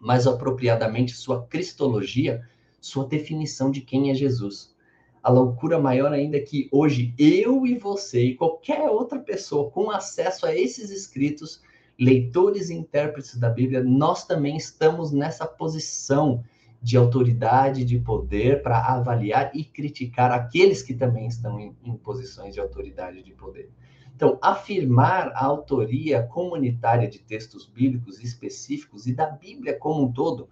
mais apropriadamente, sua cristologia, sua definição de quem é Jesus. A loucura maior ainda é que hoje eu e você e qualquer outra pessoa com acesso a esses escritos, leitores e intérpretes da Bíblia, nós também estamos nessa posição de autoridade, de poder para avaliar e criticar aqueles que também estão em, em posições de autoridade e de poder. Então, afirmar a autoria comunitária de textos bíblicos específicos e da Bíblia como um todo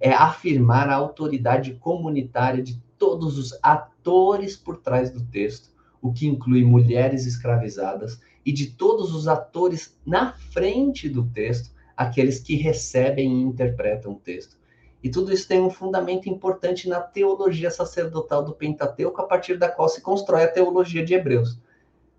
é afirmar a autoridade comunitária de todos os atores por trás do texto, o que inclui mulheres escravizadas e de todos os atores na frente do texto, aqueles que recebem e interpretam o texto. E tudo isso tem um fundamento importante na teologia sacerdotal do Pentateuco, a partir da qual se constrói a teologia de Hebreus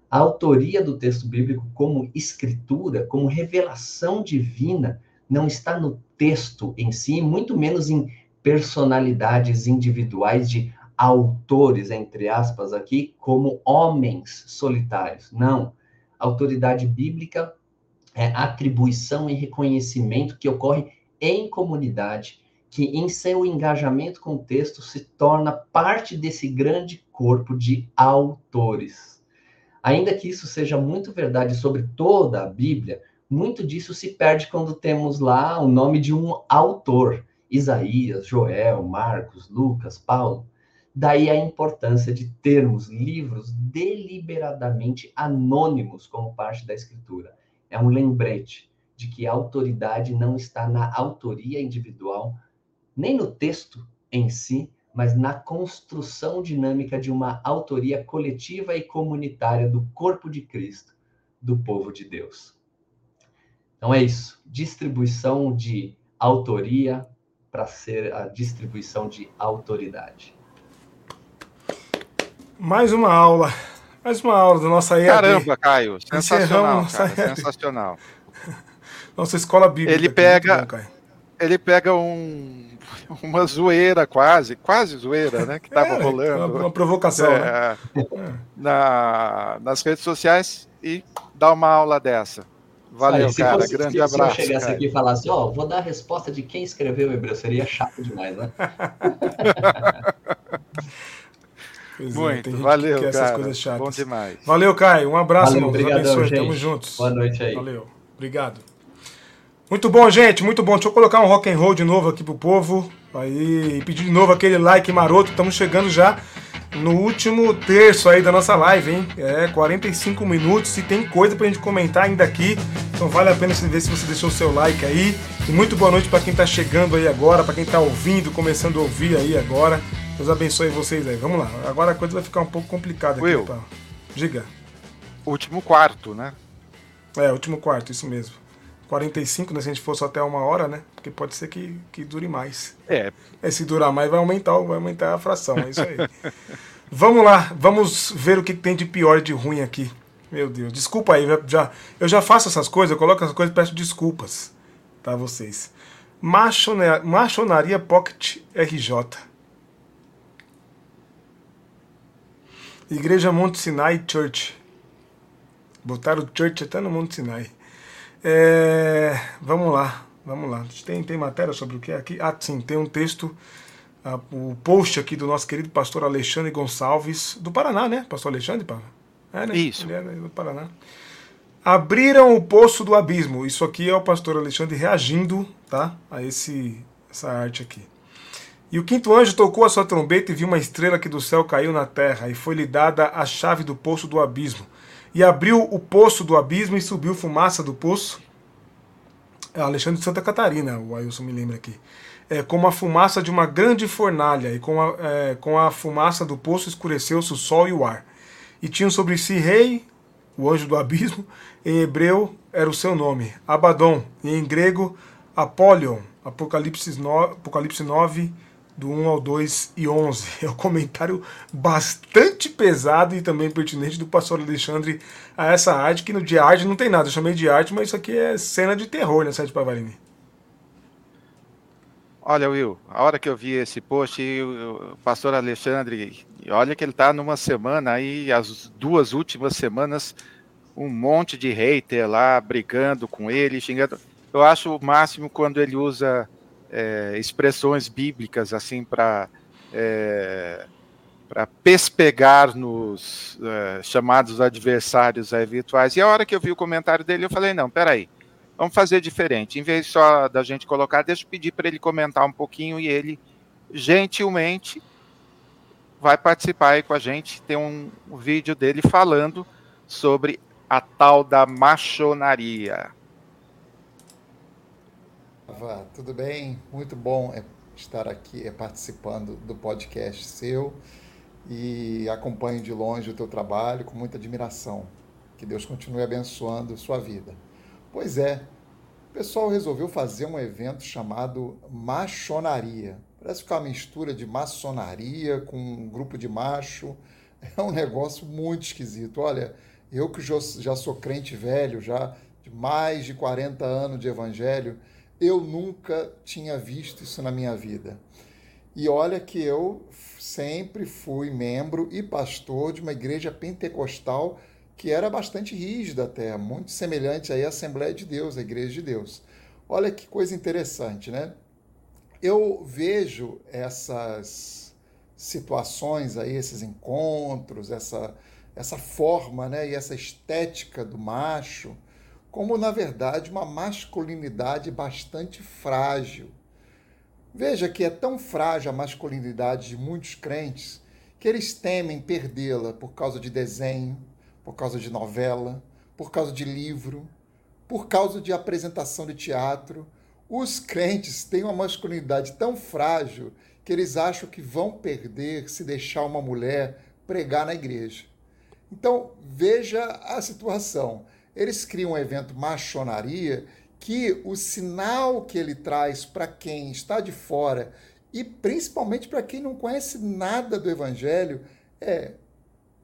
a autoria do texto bíblico como escritura, como revelação divina, não está no texto em si, muito menos em personalidades individuais de autores, entre aspas, aqui, como homens solitários. Não. Autoridade bíblica é atribuição e reconhecimento que ocorre em comunidade, que em seu engajamento com o texto se torna parte desse grande corpo de autores. Ainda que isso seja muito verdade sobre toda a Bíblia, muito disso se perde quando temos lá o nome de um autor: Isaías, Joel, Marcos, Lucas, Paulo. Daí a importância de termos livros deliberadamente anônimos como parte da escritura. É um lembrete de que a autoridade não está na autoria individual, nem no texto em si, mas na construção dinâmica de uma autoria coletiva e comunitária do corpo de Cristo, do povo de Deus. Então é isso, distribuição de autoria para ser a distribuição de autoridade. Mais uma aula, mais uma aula da nossa EAD. Caramba, Caio, sensacional, cara, sensacional. [laughs] Nossa escola bíblica. Ele pega, bom, ele pega um [laughs] uma zoeira quase, quase zoeira, né? Que estava é, rolando. Uma, uma provocação, é, né? Na, nas redes sociais e dá uma aula dessa. Valeu, Aí, cara. Fosse, grande se, abraço. Se eu chegasse cara. aqui e falasse, ó, oh, vou dar a resposta de quem escreveu o Hebreu, seria chato demais, né? [laughs] Pois é, Muito, é, valeu, que cara. Coisas chatas. Bom demais. Valeu, Caio. Um abraço, valeu, irmão. Deus abençoe. Gente. Tamo juntos. Boa noite aí. Valeu. Obrigado. Muito bom, gente, muito bom. Deixa eu colocar um rock and roll de novo aqui pro povo. Aí, pedir de novo aquele like maroto. Estamos chegando já no último terço aí da nossa live, hein? É, 45 minutos e tem coisa pra gente comentar ainda aqui. Então vale a pena você ver se você deixou o seu like aí. E muito boa noite para quem tá chegando aí agora, para quem tá ouvindo, começando a ouvir aí agora. Deus abençoe vocês aí. Vamos lá. Agora a coisa vai ficar um pouco complicada Will, aqui, pra... Diga. Último quarto, né? É, último quarto, isso mesmo. 45, né? Se a gente for só até uma hora, né? Porque pode ser que, que dure mais. É. é. Se durar mais, vai aumentar, vai aumentar a fração. É isso aí. [laughs] vamos lá, vamos ver o que tem de pior e de ruim aqui. Meu Deus, desculpa aí, já, eu já faço essas coisas, eu coloco essas coisas e peço desculpas, tá, vocês. Machonaria Pocket RJ. Igreja Monte Sinai Church. Botaram Church até no Monte Sinai. É, vamos lá, vamos lá. Tem, tem matéria sobre o que é aqui? Ah, sim, tem um texto, uh, o post aqui do nosso querido pastor Alexandre Gonçalves, do Paraná, né? Pastor Alexandre, Paulo? É, né? Isso. Ele é do Paraná. Abriram o poço do abismo. Isso aqui é o pastor Alexandre reagindo tá, a esse, essa arte aqui. E o quinto anjo tocou a sua trombeta e viu uma estrela que do céu caiu na terra, e foi-lhe dada a chave do poço do abismo e abriu o poço do abismo e subiu fumaça do poço. É Alexandre de Santa Catarina, o Ailson me lembra aqui. É, como a fumaça de uma grande fornalha, e com a, é, com a fumaça do poço escureceu-se o sol e o ar. E tinham sobre si rei, o anjo do abismo, em hebreu era o seu nome, Abaddon, e em grego, Apolion, Apocalipse 9, Apocalipse 9 do 1 ao 2 e 11. [laughs] É um comentário bastante pesado e também pertinente do pastor Alexandre a essa arte, que no de arte não tem nada. Eu chamei de arte, mas isso aqui é cena de terror, né, Sérgio Pavarini? Olha, Will, a hora que eu vi esse post, o pastor Alexandre, olha que ele está numa semana aí, as duas últimas semanas, um monte de hater lá brigando com ele, xingando. Eu acho o máximo quando ele usa é, expressões bíblicas assim para é, para pespegar nos é, chamados adversários virtuais. E a hora que eu vi o comentário dele, eu falei, não, peraí, vamos fazer diferente. Em vez só da gente colocar, deixa eu pedir para ele comentar um pouquinho e ele, gentilmente, vai participar aí com a gente. Tem um vídeo dele falando sobre a tal da machonaria. Tudo bem? Muito bom é, estar aqui é, participando do podcast seu e acompanho de longe o teu trabalho com muita admiração. Que Deus continue abençoando sua vida. Pois é, o pessoal resolveu fazer um evento chamado Machonaria. Parece é uma mistura de maçonaria com um grupo de macho. É um negócio muito esquisito. Olha, eu que já sou crente velho, já de mais de 40 anos de evangelho, eu nunca tinha visto isso na minha vida. E olha que eu sempre fui membro e pastor de uma igreja pentecostal que era bastante rígida até, muito semelhante aí à Assembleia de Deus, a Igreja de Deus. Olha que coisa interessante, né? Eu vejo essas situações aí, esses encontros, essa, essa forma né, e essa estética do macho, como, na verdade, uma masculinidade bastante frágil. Veja que é tão frágil a masculinidade de muitos crentes que eles temem perdê-la por causa de desenho, por causa de novela, por causa de livro, por causa de apresentação de teatro. Os crentes têm uma masculinidade tão frágil que eles acham que vão perder se deixar uma mulher pregar na igreja. Então, veja a situação eles criam um evento machonaria que o sinal que ele traz para quem está de fora e principalmente para quem não conhece nada do evangelho é: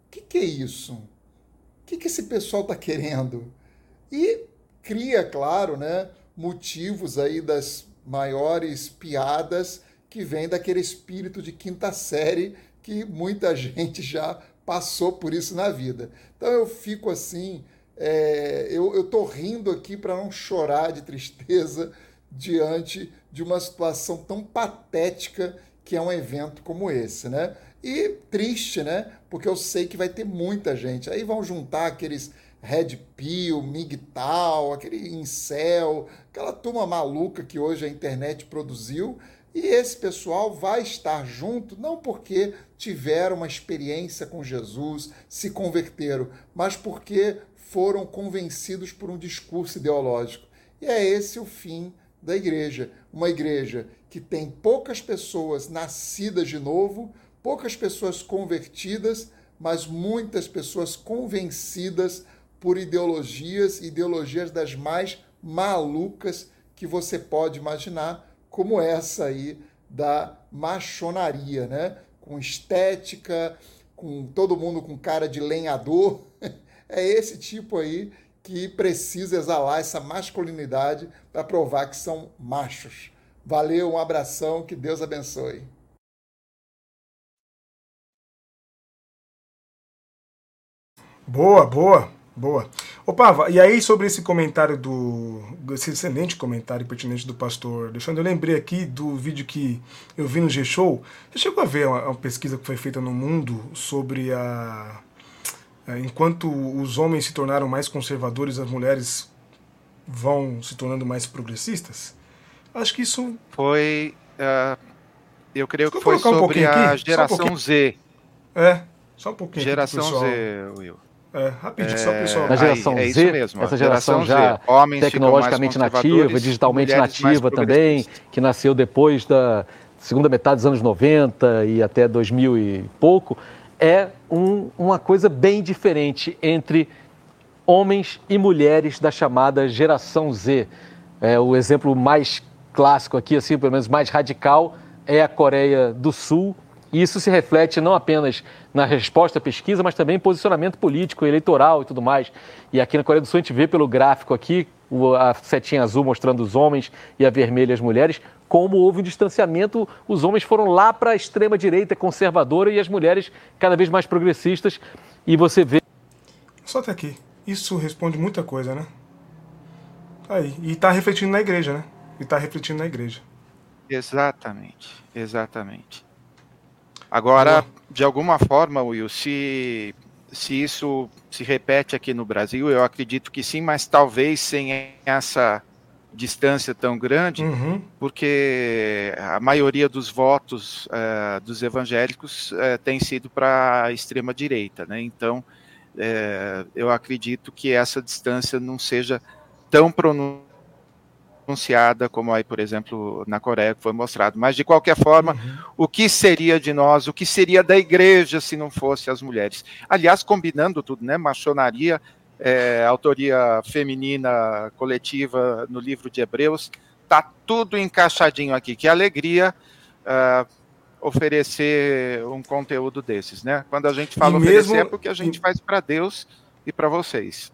o que, que, é isso? O que, que esse pessoal está querendo? E cria, claro, né, motivos aí das maiores piadas que vem daquele espírito de quinta série que muita [laughs] gente já passou por isso na vida. Então eu fico assim é, eu estou rindo aqui para não chorar de tristeza diante de uma situação tão patética que é um evento como esse, né? E triste, né? Porque eu sei que vai ter muita gente. Aí vão juntar aqueles Red Pill, MGTOW, aquele incel, aquela turma maluca que hoje a internet produziu. E esse pessoal vai estar junto não porque tiveram uma experiência com Jesus, se converteram, mas porque foram convencidos por um discurso ideológico. E é esse o fim da igreja. Uma igreja que tem poucas pessoas nascidas de novo, poucas pessoas convertidas, mas muitas pessoas convencidas por ideologias, ideologias das mais malucas que você pode imaginar, como essa aí da machonaria, né? Com estética, com todo mundo com cara de lenhador, [laughs] é esse tipo aí que precisa exalar essa masculinidade para provar que são machos. Valeu, um abração, que Deus abençoe. Boa, boa, boa. Opa, e aí sobre esse comentário do. esse excelente comentário pertinente do pastor Alexandre, eu lembrei aqui do vídeo que eu vi no G-Show. Você chegou a ver uma, uma, pesquisa que foi feita no mundo sobre a. Enquanto os homens se tornaram mais conservadores, as mulheres vão se tornando mais progressistas? Acho que isso. Foi. Uh, eu creio que foi sobre um a geração um Z. É, só um pouquinho. Geração Z, Will. É, rapidinho, é... só o pessoal. Na geração Aí, é Z, mesmo, essa geração, geração já tecnologicamente nativa, digitalmente nativa também, que nasceu depois da segunda metade dos anos 90 e até 2000 e pouco, é um, uma coisa bem diferente entre homens e mulheres da chamada geração Z. É, o exemplo mais clássico aqui, assim, pelo menos mais radical, é a Coreia do Sul, e isso se reflete não apenas na resposta à pesquisa, mas também em posicionamento político, eleitoral e tudo mais. E aqui na Coreia do Sul a gente vê pelo gráfico aqui, a setinha azul mostrando os homens e a vermelha as mulheres, como houve um distanciamento, os homens foram lá para a extrema direita conservadora e as mulheres cada vez mais progressistas. E você vê. Só até aqui. Isso responde muita coisa, né? Aí. E está refletindo na igreja, né? E está refletindo na igreja. Exatamente, exatamente. Agora, de alguma forma, Will, se, se isso se repete aqui no Brasil, eu acredito que sim, mas talvez sem essa distância tão grande, uhum. porque a maioria dos votos uh, dos evangélicos uh, tem sido para a extrema direita, né? Então, uh, eu acredito que essa distância não seja tão pronunciada anunciada, como aí, por exemplo, na Coreia, que foi mostrado. Mas, de qualquer forma, uhum. o que seria de nós, o que seria da igreja se não fosse as mulheres? Aliás, combinando tudo, né? Maçonaria, é, autoria feminina coletiva no livro de Hebreus, tá tudo encaixadinho aqui. Que alegria uh, oferecer um conteúdo desses, né? Quando a gente fala e oferecer, mesmo... é porque a gente faz para Deus e para vocês.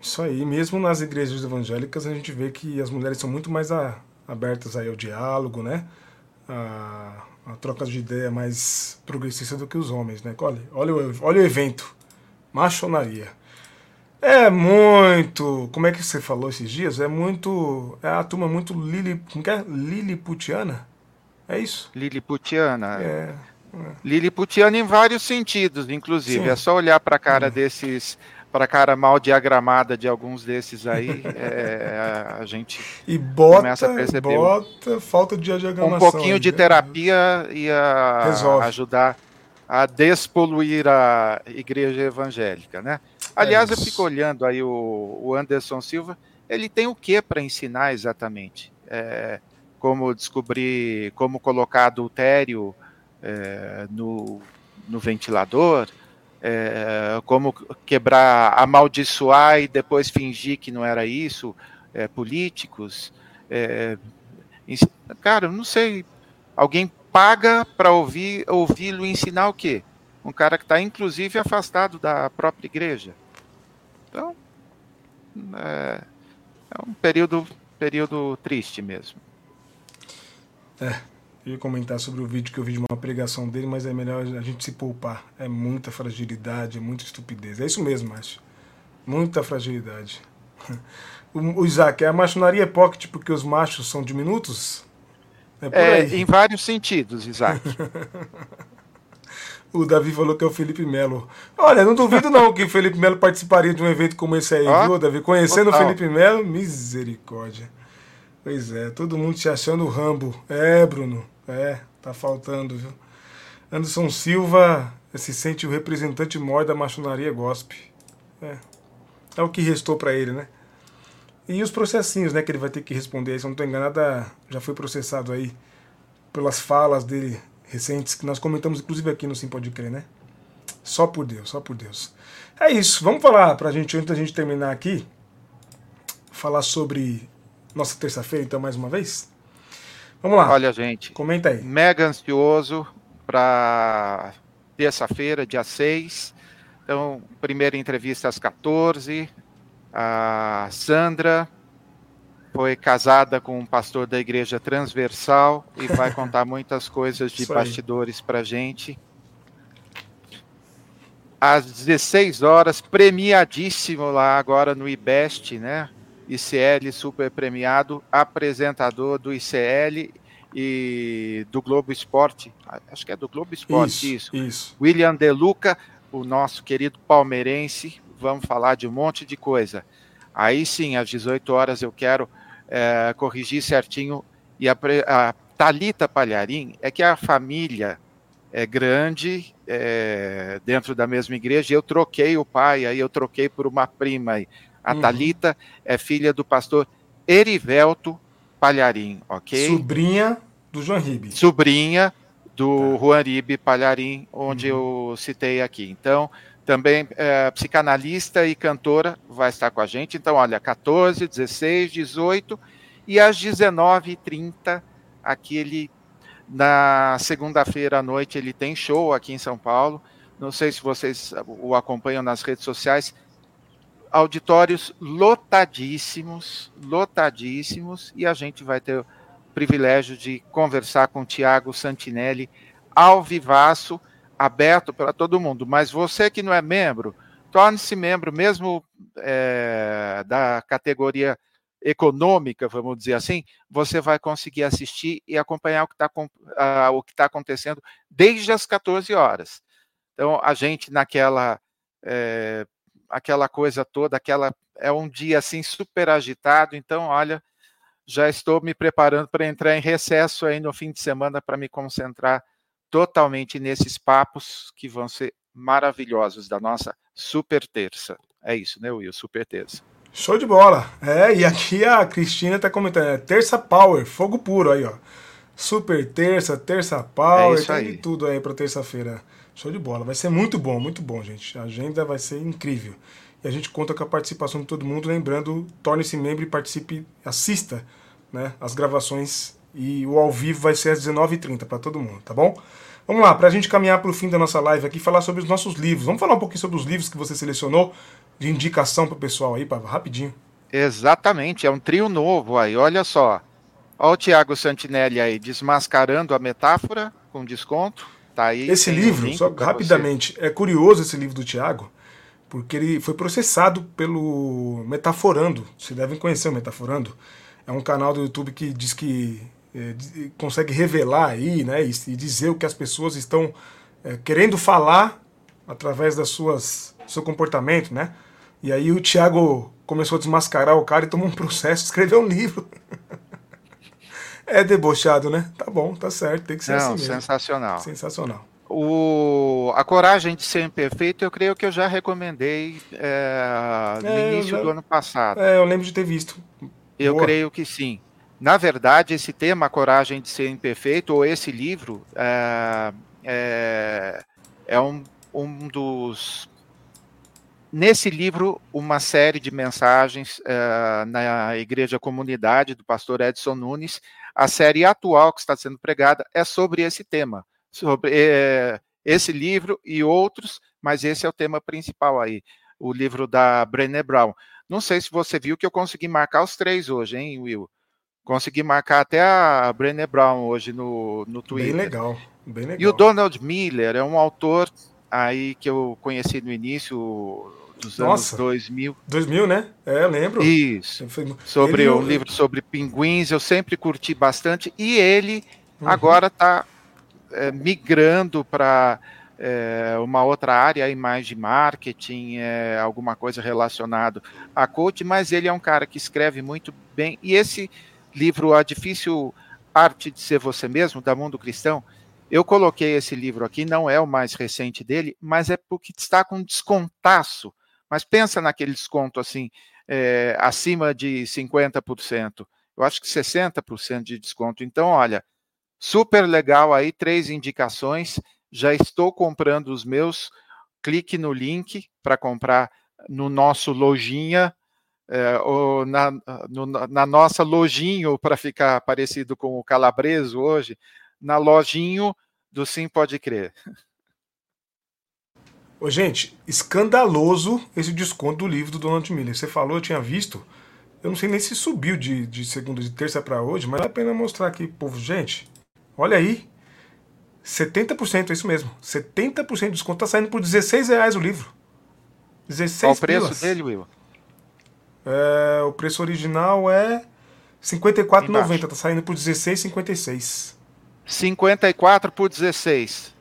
Isso aí, mesmo nas igrejas evangélicas a gente vê que as mulheres são muito mais a, abertas aí ao diálogo, né? A, a troca de ideia mais progressista do que os homens, né? Olha, olha, o, olha o evento, machonaria. É muito, como é que você falou esses dias? É muito, é a turma muito lili, como que é? Liliputiana? É isso? Liliputiana. É. é. Liliputiana em vários sentidos, inclusive. Sim. É só olhar para a cara hum. desses para a cara mal diagramada de alguns desses aí, [laughs] é, a gente e bota, começa a perceber. Bota falta de diagramação. Um pouquinho aí, de terapia ia Resolve. ajudar a despoluir a igreja evangélica, né? Aliás, é eu fico olhando aí o, o, Anderson Silva, ele tem o que para ensinar exatamente? É, como descobrir, como colocar adultério é, no, no ventilador, é, como quebrar, amaldiçoar e depois fingir que não era isso, é, políticos. É, cara, não sei. Alguém paga para ouvir ouvi-lo ensinar o quê? Um cara que está inclusive afastado da própria igreja. Então, é, é um período, período triste mesmo. É, eu ia comentar sobre o vídeo que eu vi de uma pregação dele, mas é melhor a gente se poupar. É muita fragilidade, é muita estupidez. É isso mesmo, acho. Muita fragilidade. [laughs] O, o Isaac, é a machonaria é pocket porque os machos são diminutos? É, é em vários sentidos, Isaac. [laughs] o Davi falou que é o Felipe Melo. Olha, não duvido não que o Felipe Melo participaria de um evento como esse aí, ah? viu, Davi? Conhecendo Total. o Felipe Melo, misericórdia. Pois é, todo mundo te achando Rambo. É, Bruno. É, tá faltando, viu? Anderson Silva se sente o representante maior da maçonaria gospel. É. É o que restou para ele, né? E os processinhos, né, que ele vai ter que responder. Se eu não estou enganado, já foi processado aí pelas falas dele recentes, que nós comentamos inclusive aqui no Sim Pode Crer, né? Só por Deus, só por Deus. É isso, vamos falar pra gente, antes da gente terminar aqui, falar sobre nossa terça-feira, então, mais uma vez? Vamos lá. Olha, gente. Comenta aí. Mega ansioso para terça-feira, dia 6. Então, primeira entrevista às 14. A Sandra foi casada com um pastor da igreja transversal e vai contar [laughs] muitas coisas de bastidores para gente. Às 16 horas, premiadíssimo lá agora no IBEST, né? ICL super premiado, apresentador do ICL e do Globo Esporte, acho que é do Globo Esporte isso. Isso. isso. William De Luca, o nosso querido palmeirense, vamos falar de um monte de coisa. Aí sim, às 18 horas eu quero é, corrigir certinho. E a, a Talita Palharim é que a família é grande é, dentro da mesma igreja. Eu troquei o pai, aí eu troquei por uma prima. Aí. A uhum. Talita é filha do pastor Erivelto Palharim, ok? Sobrinha do João Ribe. Sobrinha do tá. Juan Ribe Palharim, onde uhum. eu citei aqui. Então, também é, psicanalista e cantora, vai estar com a gente. Então, olha, 14, 16, 18 e às 19h30, aqui ele, na segunda-feira à noite, ele tem show aqui em São Paulo. Não sei se vocês o acompanham nas redes sociais. Auditórios lotadíssimos, lotadíssimos, e a gente vai ter o privilégio de conversar com o Tiago Santinelli ao vivaço aberto para todo mundo, mas você que não é membro, torne-se membro, mesmo é, da categoria econômica, vamos dizer assim, você vai conseguir assistir e acompanhar o que está tá acontecendo desde as 14 horas. Então, a gente naquela é, aquela coisa toda, aquela é um dia assim super agitado, então, olha, já estou me preparando para entrar em recesso aí no fim de semana para me concentrar totalmente nesses papos que vão ser maravilhosos da nossa super terça. É isso, né, Will? Super terça. Show de bola. É, e aqui a Cristina está comentando, é terça power, fogo puro aí, ó. Super terça, terça power, é tem de tudo aí para terça-feira. Show de bola. Vai ser muito bom, muito bom, gente. A agenda vai ser incrível. E a gente conta com a participação de todo mundo. Lembrando, torne-se membro e participe, assista né, as gravações e o ao vivo vai ser às 19h30 para todo mundo, tá bom? Vamos lá, para a gente caminhar para o fim da nossa live aqui, falar sobre os nossos livros. Vamos falar um pouquinho sobre os livros que você selecionou de indicação para o pessoal aí, Pava, rapidinho. Exatamente, é um trio novo aí, olha só. Olha o Tiago Santinelli aí, desmascarando a metáfora com desconto. Tá aí. Esse livro, só rapidamente, você. é curioso esse livro do Tiago, porque ele foi processado pelo Metaforando. Vocês devem conhecer o Metaforando. É um canal do YouTube que diz que é, consegue revelar aí, né, e, e, dizer o que as pessoas estão é, querendo falar através das suas seu comportamento, né? E aí o Thiago começou a desmascarar o cara e tomou um processo, [laughs] escreveu um livro. É debochado, né? Tá bom, tá certo, tem que ser Não, assim mesmo. Sensacional. Sensacional. O, a coragem de ser imperfeito, eu creio que eu já recomendei é, no é, início já, do ano passado. É, eu lembro de ter visto. Eu Boa. creio que sim. Na verdade, esse tema, A Coragem de Ser Imperfeito, ou esse livro, é, é, é um, um dos. Nesse livro, uma série de mensagens é, na Igreja Comunidade do pastor Edson Nunes. A série atual que está sendo pregada é sobre esse tema, sobre é, esse livro e outros, mas esse é o tema principal aí, o livro da Brené Brown. Não sei se você viu que eu consegui marcar os três hoje, hein, Will? Consegui marcar até a Brené Brown hoje no, no Twitter. Bem legal, bem legal. E o Donald Miller é um autor aí que eu conheci no início dos Nossa, anos 2000. 2000, né? É, eu lembro. Isso. Sobre ele, um livro sobre pinguins, eu sempre curti bastante. E ele uhum. agora está é, migrando para é, uma outra área aí mais de marketing, é, alguma coisa relacionado a coach, mas ele é um cara que escreve muito bem. E esse livro A Difícil Arte de Ser Você Mesmo, da Mundo Cristão, eu coloquei esse livro aqui, não é o mais recente dele, mas é porque está com descontaço. Mas pensa naquele desconto assim, é, acima de 50%. Eu acho que 60% de desconto. Então, olha, super legal aí, três indicações. Já estou comprando os meus. Clique no link para comprar no nosso lojinha é, ou na, no, na nossa lojinho, para ficar parecido com o calabreso hoje, na lojinho do Sim Pode Crer. [laughs] Ô, gente, escandaloso esse desconto do livro do Donald Miller. Você falou, eu tinha visto, Eu não sei nem se subiu de, de segunda, de terça para hoje, mas vale a pena mostrar aqui, povo. Gente, olha aí. 70%, é isso mesmo. 70% de desconto. Tá saindo por 16 reais o livro. 16 Qual o preço pilas. dele, Will? É, o preço original é 54,90. Tá saindo por 16,56. 54 por 16.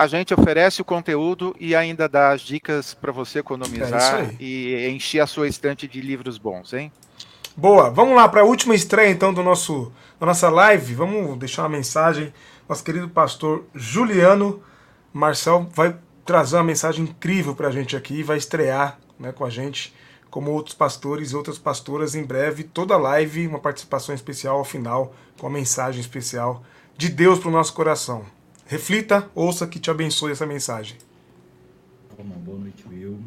A gente oferece o conteúdo e ainda dá as dicas para você economizar é e encher a sua estante de livros bons, hein? Boa, vamos lá para a última estreia então do nosso da nossa live. Vamos deixar uma mensagem. Nosso querido pastor Juliano Marcel vai trazer uma mensagem incrível para a gente aqui, vai estrear né, com a gente, como outros pastores e outras pastoras em breve. Toda live, uma participação especial ao final, com uma mensagem especial de Deus para o nosso coração. Reflita, ouça que te abençoe essa mensagem. Bom, boa noite, Will.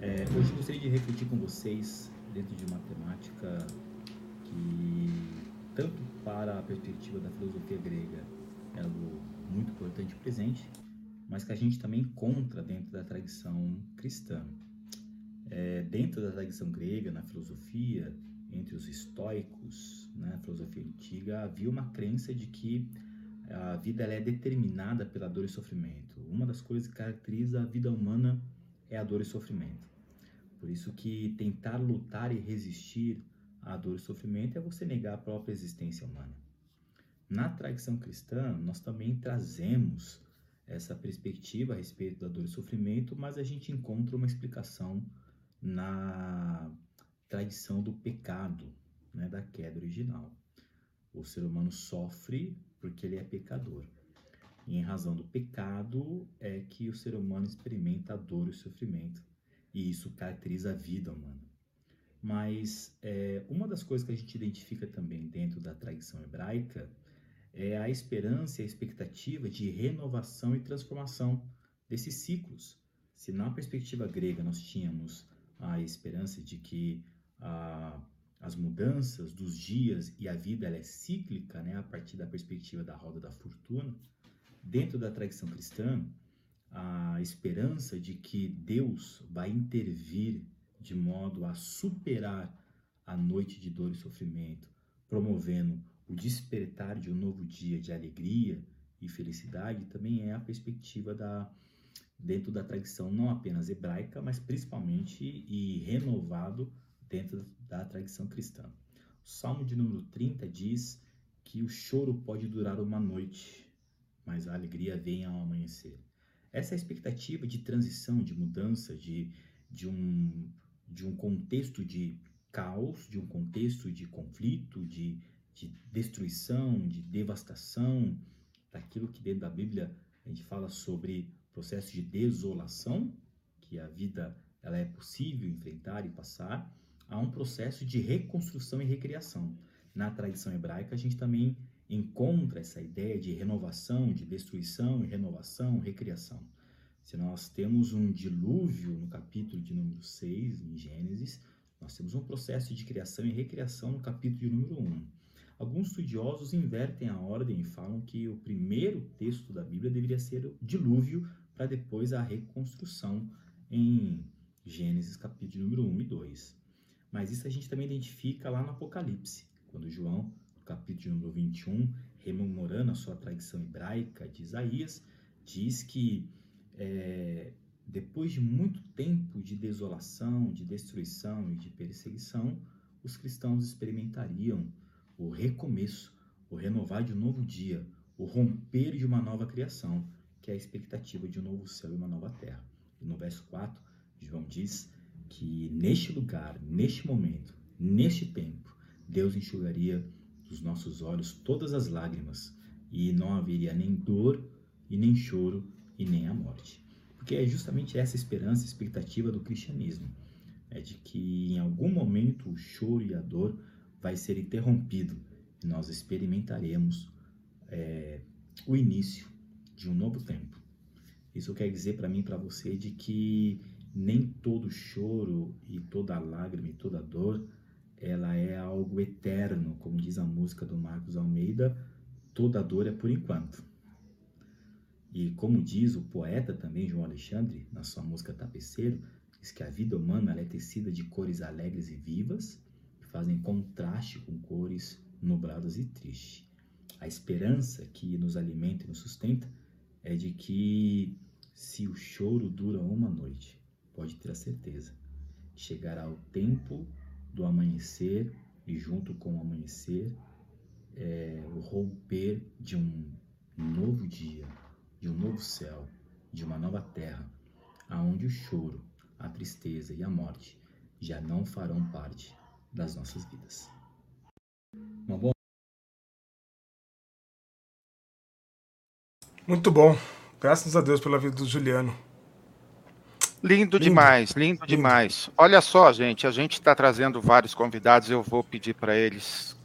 É, hoje gostaria de refletir com vocês dentro de uma temática que, tanto para a perspectiva da filosofia grega, é algo muito importante e presente, mas que a gente também encontra dentro da tradição cristã. É, dentro da tradição grega, na filosofia, entre os estoicos, na né, filosofia antiga, havia uma crença de que a vida é determinada pela dor e sofrimento. Uma das coisas que caracteriza a vida humana é a dor e sofrimento. Por isso que tentar lutar e resistir à dor e sofrimento é você negar a própria existência humana. Na tradição cristã, nós também trazemos essa perspectiva a respeito da dor e sofrimento, mas a gente encontra uma explicação na tradição do pecado, né, da queda original. O ser humano sofre porque ele é pecador. E em razão do pecado é que o ser humano experimenta a dor e o sofrimento. E isso caracteriza a vida humana. Mas é, uma das coisas que a gente identifica também dentro da tradição hebraica é a esperança e a expectativa de renovação e transformação desses ciclos. Se na perspectiva grega nós tínhamos a esperança de que a as mudanças dos dias e a vida ela é cíclica, né, a partir da perspectiva da roda da fortuna, dentro da tradição cristã, a esperança de que Deus vai intervir de modo a superar a noite de dor e sofrimento, promovendo o despertar de um novo dia de alegria e felicidade, também é a perspectiva da dentro da tradição não apenas hebraica, mas principalmente e renovado dentro da tradição cristã. O Salmo de número 30 diz que o choro pode durar uma noite, mas a alegria vem ao amanhecer. Essa é expectativa de transição, de mudança, de, de, um, de um contexto de caos, de um contexto de conflito, de, de destruição, de devastação, daquilo que dentro da Bíblia a gente fala sobre processo de desolação, que a vida ela é possível enfrentar e passar, há um processo de reconstrução e recriação. Na tradição hebraica, a gente também encontra essa ideia de renovação, de destruição renovação, recriação. Se nós temos um dilúvio no capítulo de número 6, em Gênesis, nós temos um processo de criação e recriação no capítulo de número 1. Alguns estudiosos invertem a ordem e falam que o primeiro texto da Bíblia deveria ser o dilúvio, para depois a reconstrução em Gênesis capítulo número 1 e 2. Mas isso a gente também identifica lá no Apocalipse, quando João, no capítulo número 21, rememorando a sua tradição hebraica de Isaías, diz que é, depois de muito tempo de desolação, de destruição e de perseguição, os cristãos experimentariam o recomeço, o renovar de um novo dia, o romper de uma nova criação, que é a expectativa de um novo céu e uma nova terra. E no verso 4, João diz que neste lugar, neste momento, neste tempo, Deus enxugaria dos nossos olhos todas as lágrimas e não haveria nem dor e nem choro e nem a morte. Porque é justamente essa esperança, expectativa do cristianismo, é de que em algum momento o choro e a dor vai ser interrompido e nós experimentaremos é, o início de um novo tempo. Isso quer dizer para mim, para você, de que nem todo choro e toda lágrima e toda dor ela é algo eterno, como diz a música do Marcos Almeida, toda dor é por enquanto. E como diz o poeta também, João Alexandre, na sua música Tapeceiro, diz que a vida humana é tecida de cores alegres e vivas, fazem contraste com cores nubladas e tristes. A esperança que nos alimenta e nos sustenta é de que, se o choro dura uma noite, pode ter a certeza, chegará o tempo do amanhecer e, junto com o amanhecer, é, o romper de um novo dia, de um novo céu, de uma nova terra, aonde o choro, a tristeza e a morte já não farão parte das nossas vidas. Uma boa Muito bom. Graças a Deus pela vida do Juliano. Lindo, lindo. demais, lindo, lindo, demais. Olha só, gente, a gente está trazendo vários convidados. Eu vou pedir para eles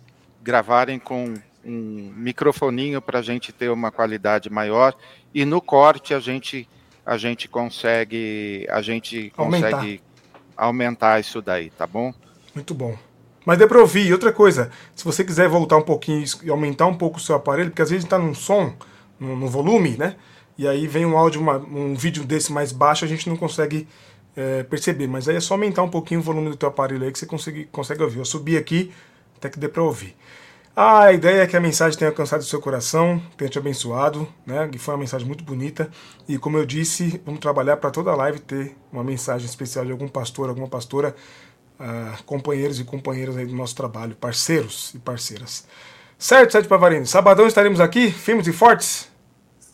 gravarem com um microfoninho para a gente ter uma qualidade maior e no corte a gente a gente consegue a gente aumentar. consegue aumentar isso daí, tá bom? Muito bom. Mas deu para ouvir. Outra coisa, se você quiser voltar um pouquinho e aumentar um pouco o seu aparelho, porque às vezes está num som no, volume, né? E aí vem um áudio, uma, um vídeo desse mais baixo, a gente não consegue é, perceber. Mas aí é só aumentar um pouquinho o volume do teu aparelho aí que você consegue, consegue ouvir. Eu subi aqui até que dê para ouvir. Ah, a ideia é que a mensagem tenha alcançado o seu coração, tenha te abençoado, né? E foi uma mensagem muito bonita. E como eu disse, vamos trabalhar para toda a live ter uma mensagem especial de algum pastor, alguma pastora, ah, companheiros e companheiras aí do nosso trabalho, parceiros e parceiras. Certo, Sérgio Pavarino? Sabadão estaremos aqui, firmes e fortes?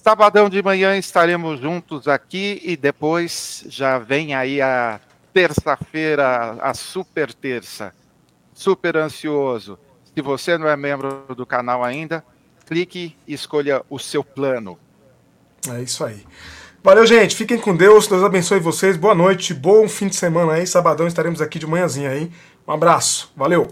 Sabadão de manhã estaremos juntos aqui e depois já vem aí a terça-feira, a super terça. Super ansioso. Se você não é membro do canal ainda, clique e escolha o seu plano. É isso aí. Valeu, gente. Fiquem com Deus. Deus abençoe vocês. Boa noite. Bom fim de semana aí. Sabadão estaremos aqui de manhãzinha aí. Um abraço. Valeu.